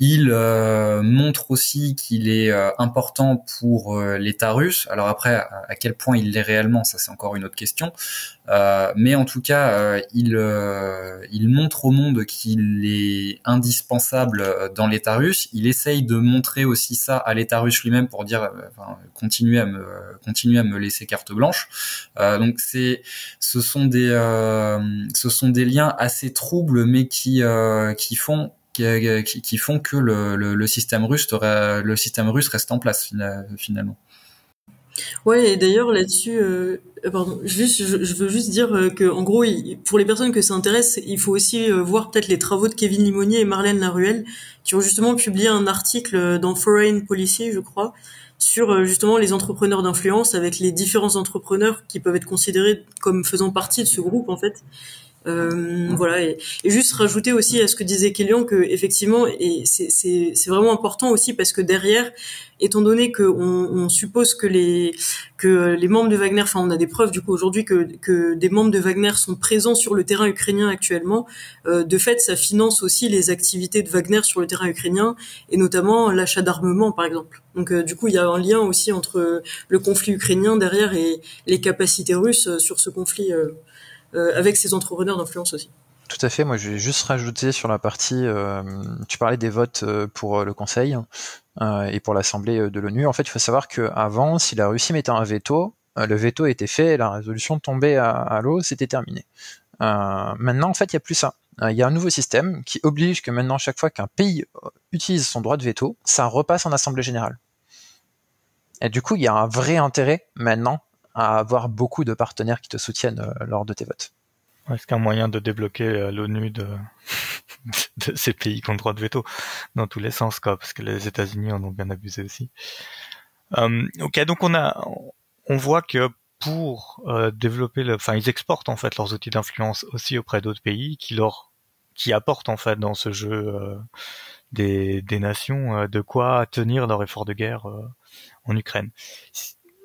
Il euh, montre aussi qu'il est euh, important pour euh, l'État russe. Alors après, à, quel point il l'est réellement, ça c'est encore une autre question. mais en tout cas, il, il montre au monde qu'il est indispensable dans l'État russe. Il essaye de montrer aussi ça à l'État russe lui-même pour dire, enfin, continuer à me, continuer à me laisser carte blanche. donc c'est, ce sont des, ce sont des liens assez troubles, mais qui, qui font qui, qui, font que le, système russe le système russe reste en place finalement. Ouais, et d'ailleurs là-dessus, euh, pardon, je, veux juste dire euh, que en gros, pour les personnes que ça intéresse, il faut aussi euh, voir peut-être les travaux de Kevin Limonier et Marlène Laruelle, qui ont justement publié un article dans Foreign Policy, je crois, sur justement les entrepreneurs d'influence avec les différents entrepreneurs qui peuvent être considérés comme faisant partie de ce groupe en fait euh, voilà et, juste rajouter aussi à ce que disait Kélian que effectivement et c'est vraiment important aussi parce que derrière étant donné que on, suppose que les que les membres de Wagner enfin on a des preuves du coup aujourd'hui que que des membres de Wagner sont présents sur le terrain ukrainien actuellement euh, de fait ça finance aussi les activités de Wagner sur le terrain ukrainien et notamment l'achat d'armement par exemple. Donc euh, du coup il y a un lien aussi entre le conflit ukrainien derrière et les capacités russes sur ce conflit euh, avec ces entrepreneurs d'influence aussi. Tout à fait. Moi, je vais juste rajouter sur la partie. Euh, tu parlais des votes euh, pour le Conseil et pour l'Assemblée de l'ONU. En fait, il faut savoir qu'avant, si la Russie mettait un veto, le veto était fait, la résolution tombait à, l'eau, c'était terminé. maintenant, en fait, il n'y a plus ça. Il y a un nouveau système qui oblige que maintenant, chaque fois qu'un pays utilise son droit de veto, ça repasse en Assemblée générale. Et du coup, il y a un vrai intérêt maintenant à avoir beaucoup de partenaires qui te soutiennent euh, lors de tes votes. Est-ce qu'un moyen de débloquer l'ONU de, ces pays qui ont droit de veto dans tous les sens, quoi, parce que les États-Unis en ont bien abusé aussi. Euh, ok, donc on a, on voit que pour euh, développer le, enfin ils exportent en fait leurs outils d'influence aussi auprès d'autres pays qui leur, qui apportent en fait dans ce jeu euh, des, des nations euh, de quoi tenir leur effort de guerre en Ukraine.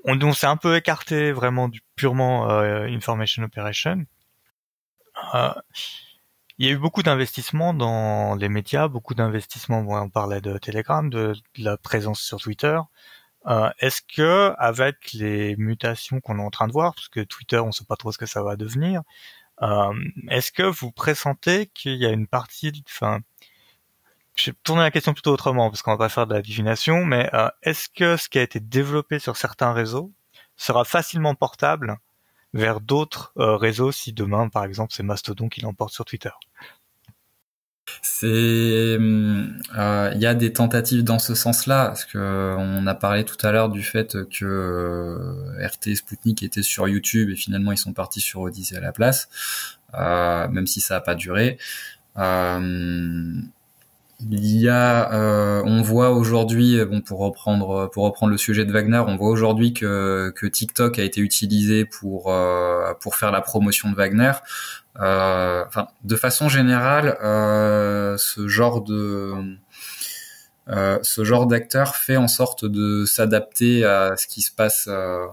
On, s'est un peu écarté vraiment du purement information operation. Il y a eu beaucoup d'investissements dans les médias, beaucoup d'investissements. Bon, on parlait de Telegram, de, de la présence sur Twitter. Euh, Est-ce que avec les mutations qu'on est en train de voir, parce que Twitter, on ne sait pas trop ce que ça va devenir, euh, est-ce que vous pressentez qu'il y a une partie, enfin, je vais tourner la question plutôt autrement, parce qu'on va pas faire de la divination, mais euh, est-ce que ce qui a été développé sur certains réseaux sera facilement portable vers d'autres euh, réseaux si demain, par exemple, c'est Mastodon qui l'emporte sur Twitter? C'est, euh, il y a des tentatives dans ce sens-là, parce que on a parlé tout à l'heure du fait que RT et Sputnik étaient sur YouTube et finalement ils sont partis sur Odyssey à la place, même si ça n'a pas duré. Il y a, on voit aujourd'hui, bon pour reprendre pour reprendre le sujet de Wagner, on voit aujourd'hui que, que TikTok a été utilisé pour pour faire la promotion de Wagner. Euh, de façon générale, euh, ce genre de euh, ce genre d'acteur fait en sorte de s'adapter à ce qui se passe euh,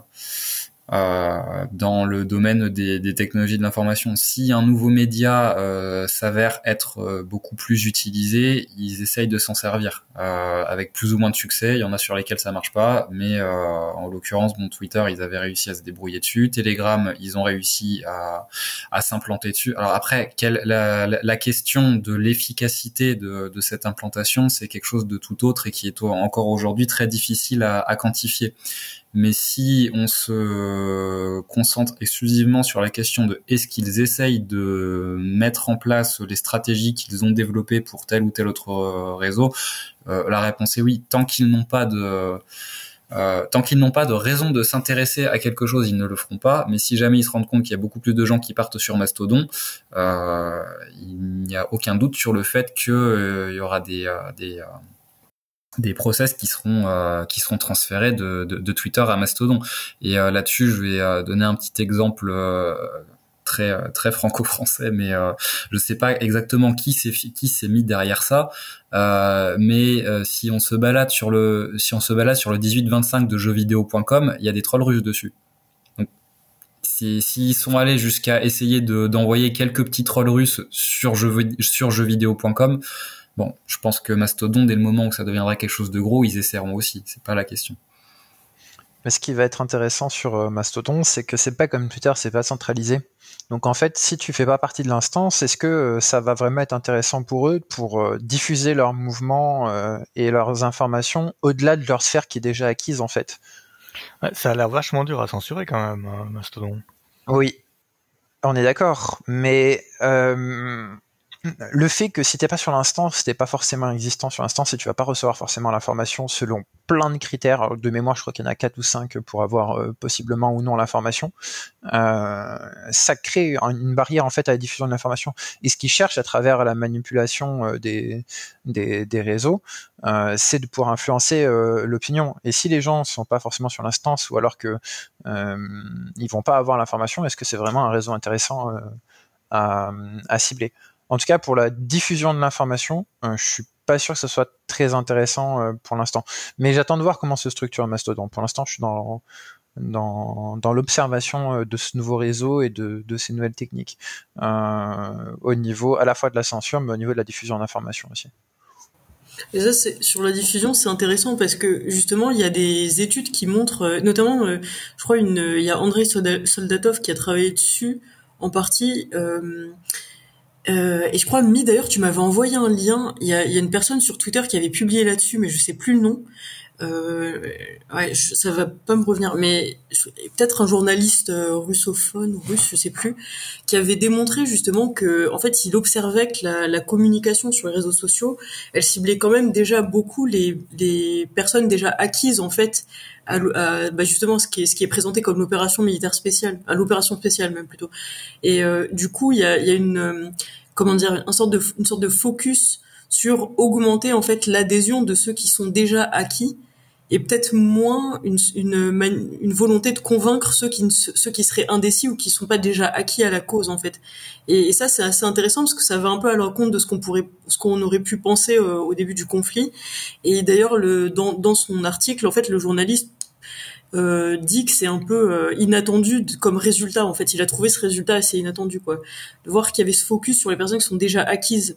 dans le domaine des, des technologies de l'information. Si un nouveau média euh, s'avère être euh, beaucoup plus utilisé, ils essayent de s'en servir euh, avec plus ou moins de succès. Il y en a sur lesquels ça marche pas, mais euh, en l'occurrence, bon, Twitter, ils avaient réussi à se débrouiller dessus. Telegram, ils ont réussi à, à s'implanter dessus. Alors après, quelle, la, la, question de l'efficacité de, de, cette implantation, c'est quelque chose de tout autre et qui est encore aujourd'hui très difficile à, à quantifier. Mais si on se concentre exclusivement sur la question de est-ce qu'ils essayent de mettre en place les stratégies qu'ils ont développées pour tel ou tel autre euh, réseau, euh, la réponse est oui. Tant qu'ils n'ont pas de euh, tant qu'ils n'ont pas de raison de s'intéresser à quelque chose, ils ne le feront pas. Mais si jamais ils se rendent compte qu'il y a beaucoup plus de gens qui partent sur Mastodon, euh, il n'y a aucun doute sur le fait qu'il euh, y aura des, des des process qui seront euh, qui seront transférés de, de, de, Twitter à Mastodon. Et euh, là-dessus, je vais euh, donner un petit exemple très très franco-français, mais je sais pas exactement qui s'est qui s'est mis derrière ça. mais si on se balade sur le si on se balade sur le 1825 de jeuxvideo.com, il y a des trolls russes dessus. S'ils sont allés jusqu'à essayer de d'envoyer quelques petits trolls russes sur jeux sur jeuxvideo.com, Bon, je pense que Mastodon, dès le moment où ça deviendra quelque chose de gros, ils essaieront aussi. C'est pas la question. Mais ce qui va être intéressant sur euh, Mastodon, c'est que c'est pas comme Twitter, c'est pas centralisé. Donc en fait, si tu fais pas partie de l'instance, est-ce que euh, ça va vraiment être intéressant pour eux pour euh, diffuser leurs mouvements et leurs informations au-delà de leur sphère qui est déjà acquise en fait? Ça a l'air vachement dur à censurer quand même, Mastodon. Oui, on est d'accord, mais le fait que si t'es pas sur l'instance, t'es pas forcément existant sur l'instance et tu vas pas recevoir forcément l'information selon plein de critères. de mémoire, je crois qu'il y en a quatre ou cinq pour avoir euh, possiblement ou non l'information. Euh, ça crée une barrière en fait à la diffusion de l'information. Et ce qu'ils cherchent à travers la manipulation euh, des, réseaux, c'est de pouvoir influencer l'opinion. Et si les gens sont pas forcément sur l'instance ou alors que ils vont pas avoir l'information, est-ce que c'est vraiment un réseau intéressant à cibler? En tout cas, pour la diffusion de l'information, euh, je suis pas sûr que ce soit très intéressant euh, pour l'instant. Mais j'attends de voir comment se structure Mastodon. Pour l'instant, je suis dans l'observation euh, de ce nouveau réseau et de, ces nouvelles techniques euh, au niveau à la fois de la censure mais au niveau de la diffusion d'informations aussi. Et ça, sur la diffusion, c'est intéressant parce que justement, il y a des études qui montrent, notamment, je crois, une, il y a André Soldatov qui a travaillé dessus en partie. Euh, et je crois, Mi, d'ailleurs, tu m'avais envoyé un lien. Il y a, y a une personne sur Twitter qui avait publié là-dessus, mais je sais plus le nom, euh, ouais, ça va pas me revenir, mais peut-être un journaliste euh, russophone ou russe, je sais plus, qui avait démontré justement que, en fait, il observait que la, la communication sur les réseaux sociaux, elle ciblait quand même déjà beaucoup les, les personnes déjà acquises en fait à, bah justement ce qui est ce qui est présenté comme l'opération militaire spéciale, à l'opération spéciale même plutôt. Et euh, du coup, il y a, y a une euh, comment dire une sorte de une sorte de focus sur augmenter en fait l'adhésion de ceux qui sont déjà acquis et peut-être moins une, une, une, volonté de convaincre ceux qui, ceux qui seraient indécis ou qui sont pas déjà acquis à la cause en fait. Et, ça c'est assez intéressant parce que ça va un peu à l'encontre de ce qu'on pourrait, ce qu'on aurait pu penser euh, au début du conflit. Et d'ailleurs le dans, dans son article en fait le journaliste euh, dit que c'est un peu euh, inattendu comme résultat en fait. Il a trouvé ce résultat assez inattendu quoi. De voir qu'il y avait ce focus sur les personnes qui sont déjà acquises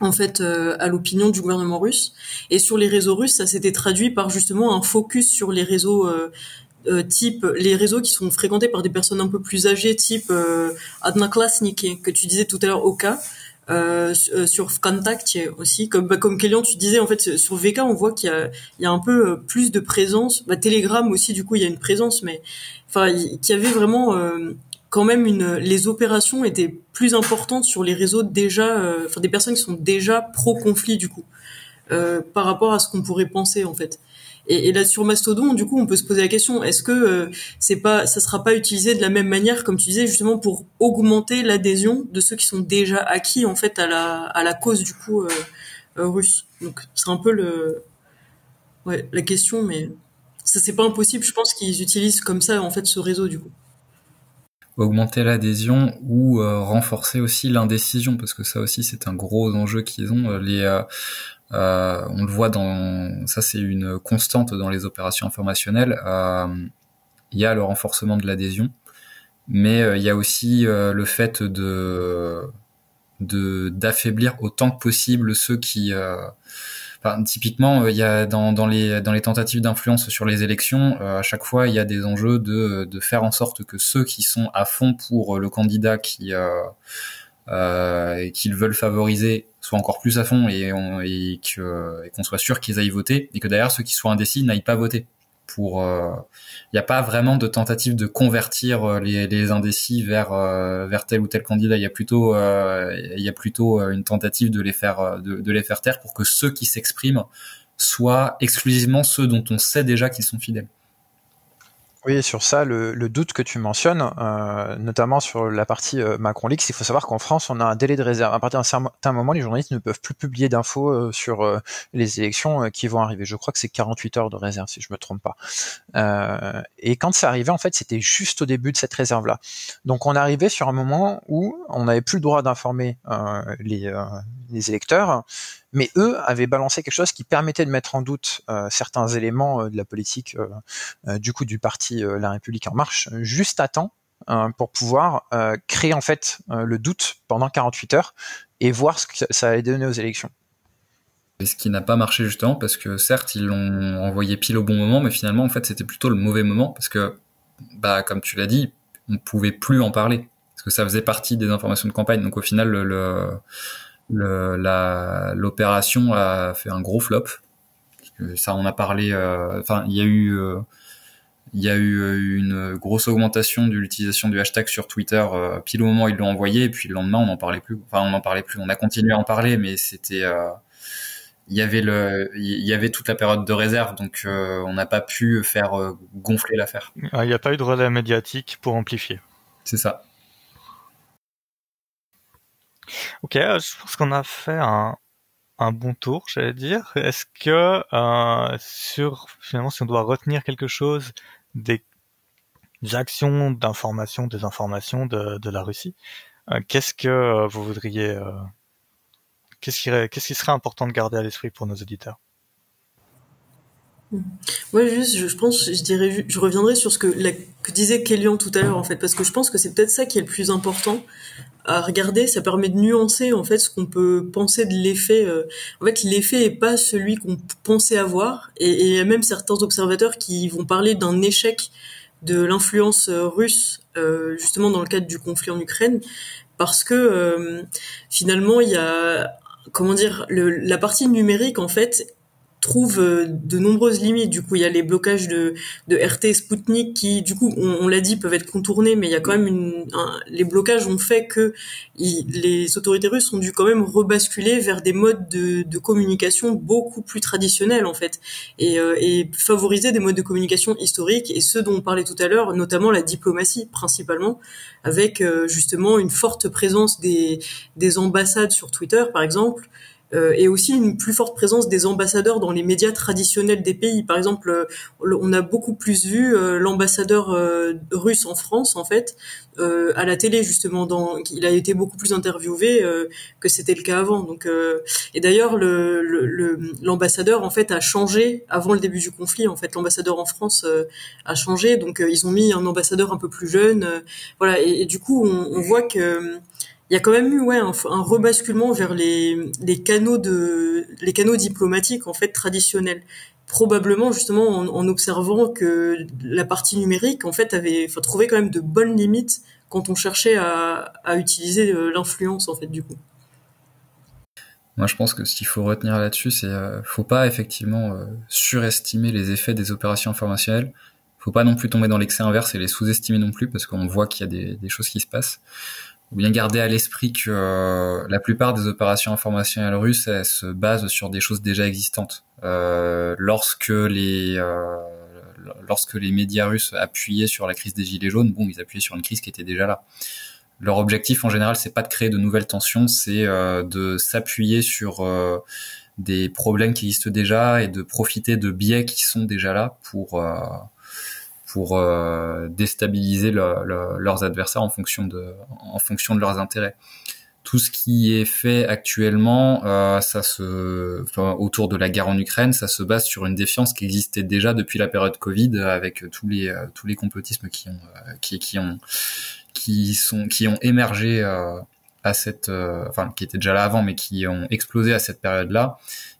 en fait euh, à l'opinion du gouvernement russe. Et sur les réseaux russes, ça s'était traduit par justement un focus sur les réseaux euh, euh, type les réseaux qui sont fréquentés par des personnes un peu plus âgées, type euh, Adnaklasniki que tu disais tout à l'heure au cas. Euh, sur Vkontakte aussi, comme bah, comme Kélian, tu disais en fait sur VK, on voit qu'il y a il y a un peu plus de présence. Bah, Telegram aussi, du coup, il y a une présence, mais enfin, qu'il y avait vraiment quand même une les opérations étaient plus importantes sur les réseaux déjà euh, enfin des personnes qui sont déjà pro conflit du coup euh, par rapport à ce qu'on pourrait penser en fait. Et, et, là sur Mastodon du coup on peut se poser la question est-ce que euh, c'est pas ça sera pas utilisé de la même manière comme tu disais justement pour augmenter l'adhésion de ceux qui sont déjà acquis en fait à la à la cause du coup euh, euh, russe? Donc c'est un peu le ouais la question mais ça c'est pas impossible. Je pense qu'ils utilisent comme ça en fait ce réseau du coup augmenter l'adhésion ou euh, renforcer aussi l'indécision parce que ça aussi c'est un gros enjeu qu'ils ont euh, les euh, euh, on le voit dans ça c'est une constante dans les opérations informationnelles il y a le renforcement de l'adhésion mais il y a aussi le fait de de d'affaiblir autant que possible ceux qui typiquement, euh, il y a dans, les, tentatives d'influence sur les élections, euh, à chaque fois, il y a des enjeux de, faire en sorte que ceux qui sont à fond pour le candidat qui euh, qu'ils veulent favoriser soient encore plus à fond et, et qu'on soit sûr qu'ils aillent voter et que d'ailleurs ceux qui soient indécis n'aillent pas voter pour il euh, n'y a pas vraiment de tentative de convertir euh, les, indécis vers euh, vers tel ou tel candidat. Il y a plutôt il y a plutôt une tentative de les faire de les faire taire pour que ceux qui s'expriment soient exclusivement ceux dont on sait déjà qu'ils sont fidèles oui, sur ça, le, doute que tu mentionnes, euh, notamment sur la partie euh, Macron Leaks, il faut savoir qu'en France, on a un délai de réserve. À partir d'un certain moment, les journalistes ne peuvent plus publier d'infos euh, sur les élections qui vont arriver. Je crois que c'est 48 heures de réserve, si je me trompe pas. et quand c'est arrivé, en fait, c'était juste au début de cette réserve-là. Donc, on arrivait sur un moment où on n'avait plus le droit d'informer les électeurs mais eux avaient balancé quelque chose qui permettait de mettre en doute euh, certains éléments euh, de la politique euh, du coup du parti La République en marche juste à temps pour pouvoir créer en fait le doute pendant 48 heures et voir ce que ça allait donner aux élections. Et ce qui n'a pas marché justement parce que certes ils l'ont envoyé pile au bon moment, mais finalement en fait c'était plutôt le mauvais moment parce que bah comme tu l'as dit, on pouvait plus en parler parce que ça faisait partie des informations de campagne. Donc au final le l'opération a fait un gros flop. Ça, on a parlé. Euh, enfin, il y a eu, euh, il y a eu euh, une grosse augmentation de l'utilisation du hashtag sur Twitter. pile au moment où ils l'ont envoyé, et puis le lendemain, on n'en parlait plus. Enfin, on n'en parlait plus. On a continué à en parler, mais c'était il y avait le il y avait toute la période de réserve donc on n'a pas pu faire gonfler l'affaire. Ah, il n'y a pas eu de relais médiatique pour amplifier. C'est ça. Ok, euh, je pense qu'on a fait un, bon tour, j'allais dire. Est-ce que euh, sur finalement, si on doit retenir quelque chose des, actions d'information, des informations de, la Russie, euh, qu'est-ce que vous voudriez, qu'est-ce qui, serait important de garder à l'esprit pour nos auditeurs? Ouais, juste, je, pense, je dirais, je reviendrai sur ce que, que disait Kélian tout à l'heure, en fait, parce que je pense que c'est peut-être ça qui est le plus important à regarder. Ça permet de nuancer, en fait, ce qu'on peut penser de l'effet. Euh, en fait, l'effet est pas celui qu'on pensait avoir, et il y a même certains observateurs qui vont parler d'un échec de l'influence euh, russe, euh, justement dans le cadre du conflit en Ukraine, parce que finalement, il y a, comment dire, la partie numérique, en fait, trouve de nombreuses limites. Du coup, il y a les blocages de, de RT Sputnik qui, du coup, on, l'a dit, peuvent être contournés, mais il y a quand même une, les blocages ont fait que les autorités russes ont dû quand même rebasculer vers des modes de, de communication beaucoup plus traditionnels en fait, et, et favoriser des modes de communication historiques et ceux dont on parlait tout à l'heure, notamment la diplomatie principalement, avec justement une forte présence des, des ambassades sur Twitter par exemple, euh, et aussi une plus forte présence des ambassadeurs dans les médias traditionnels des pays. Par exemple, euh, on a beaucoup plus vu euh, l'ambassadeur russe en France, en fait, à la télé justement. Dans, il a été beaucoup plus interviewé que c'était le cas avant. Donc, et d'ailleurs, l'ambassadeur en fait a changé avant le début du conflit. En fait, l'ambassadeur en France a changé. Donc, ils ont mis un ambassadeur un peu plus jeune. voilà. Et, du coup, on voit que il y a quand même eu un, rebasculement vers les, canaux diplomatiques en fait traditionnels probablement justement en, observant que la partie numérique en fait avait trouvé quand même de bonnes limites quand on cherchait à, utiliser euh, l'influence en fait du coup. Moi, je pense que ce qu'il faut retenir là-dessus, c'est euh, faut pas effectivement euh, surestimer les effets des opérations informationnelles. Faut pas non plus tomber dans l'excès inverse et les sous-estimer non plus, parce qu'on voit qu'il y a des, choses qui se passent ou bien garder à l'esprit que euh, la plupart des opérations informationnelles russes elles, se basent sur des choses déjà existantes. Euh, lorsque les euh, lorsque les médias russes appuyaient sur la crise des gilets jaunes, bon, ils appuyaient sur une crise qui était déjà là. Leur objectif en général, c'est pas de créer de nouvelles tensions, c'est de s'appuyer sur des problèmes qui existent déjà et de profiter de biais qui sont déjà là pour pour euh, déstabiliser leurs adversaires en fonction de en fonction de leurs intérêts. Tout ce qui est fait actuellement, euh, ça se autour de la guerre en Ukraine, ça se base sur une défiance qui existait déjà depuis la période Covid, avec tous les euh, tous les complotismes qui ont qui qui ont qui sont qui ont émergé à cette enfin qui étaient déjà là avant mais qui ont explosé à cette période-là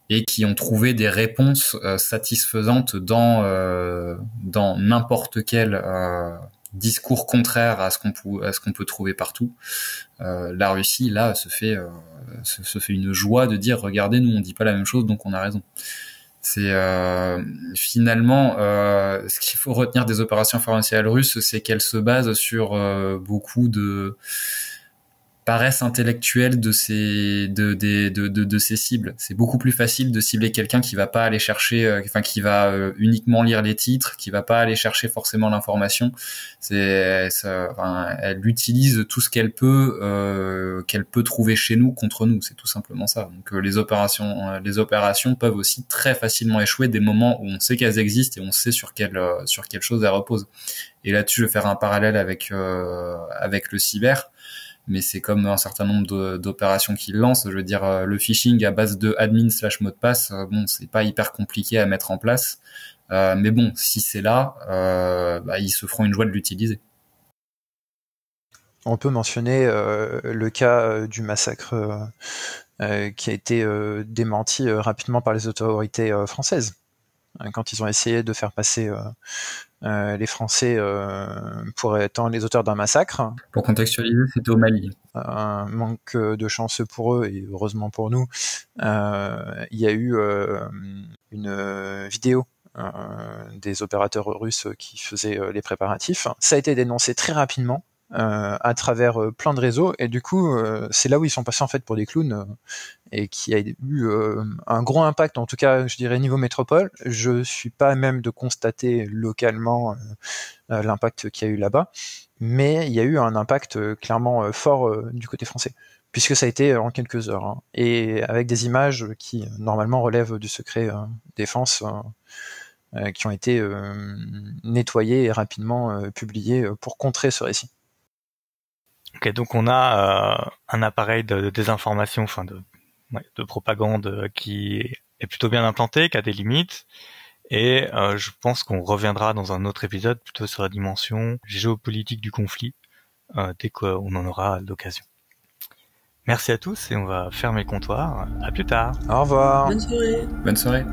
et qui ont trouvé des réponses euh, satisfaisantes dans euh, dans n'importe quel euh, discours contraire à ce qu'on peut à ce qu'on peut trouver partout. la Russie là se fait se, fait une joie de dire regardez nous on dit pas la même chose donc on a raison. C'est finalement ce qu'il faut retenir des opérations informationnelles russes, c'est qu'elles se basent sur beaucoup de paresse intellectuelle de ces de de, de, de, ces cibles. C'est beaucoup plus facile de cibler quelqu'un qui va pas aller chercher, euh, enfin qui va euh, uniquement lire les titres, qui va pas aller chercher forcément l'information. C'est, enfin, elle utilise tout ce qu'elle peut, euh, qu'elle peut trouver chez nous contre nous. C'est tout simplement ça. Donc les opérations, les opérations peuvent aussi très facilement échouer des moments où on sait qu'elles existent et on sait sur quelle sur quelle chose elles reposent. Et là-dessus, je vais faire un parallèle avec avec le cyber mais c'est comme un certain nombre d'opérations qu'il lance. Je veux dire, euh, le phishing à base de admin slash mot de passe, euh, bon, c'est pas hyper compliqué à mettre en place. Euh, mais bon, si c'est là, bah, ils se feront une joie de l'utiliser. On peut mentionner le cas du massacre qui a été démenti rapidement par les autorités françaises quand ils ont essayé de faire passer euh, les Français euh, pourraient être les auteurs d'un massacre. Pour contextualiser, c'était au Mali. Un manque de chance pour eux et heureusement pour nous. Euh, il y a eu une vidéo des opérateurs russes qui faisaient les préparatifs. Ça a été dénoncé très rapidement euh, à travers euh, plein de réseaux. Et du coup euh, c'est là où ils sont passés en fait pour des clowns et qui a eu un gros impact en tout cas je dirais niveau métropole. Je suis pas même de constater localement l'impact qu'il y a eu là-bas mais il y a eu un impact clairement fort du côté français puisque ça a été en quelques heures hein, et avec des images qui normalement relèvent du secret défense qui ont été nettoyées et rapidement publiées pour contrer ce récit. Ok, donc on a euh, un appareil de, désinformation, enfin de, de propagande euh, qui est plutôt bien implanté, qui a des limites. Et euh, je pense qu'on reviendra dans un autre épisode plutôt sur la dimension géopolitique du conflit dès qu'on en aura l'occasion. Merci à tous et on va fermer le comptoir. À plus tard. Au revoir. Bonne soirée. Bonne soirée.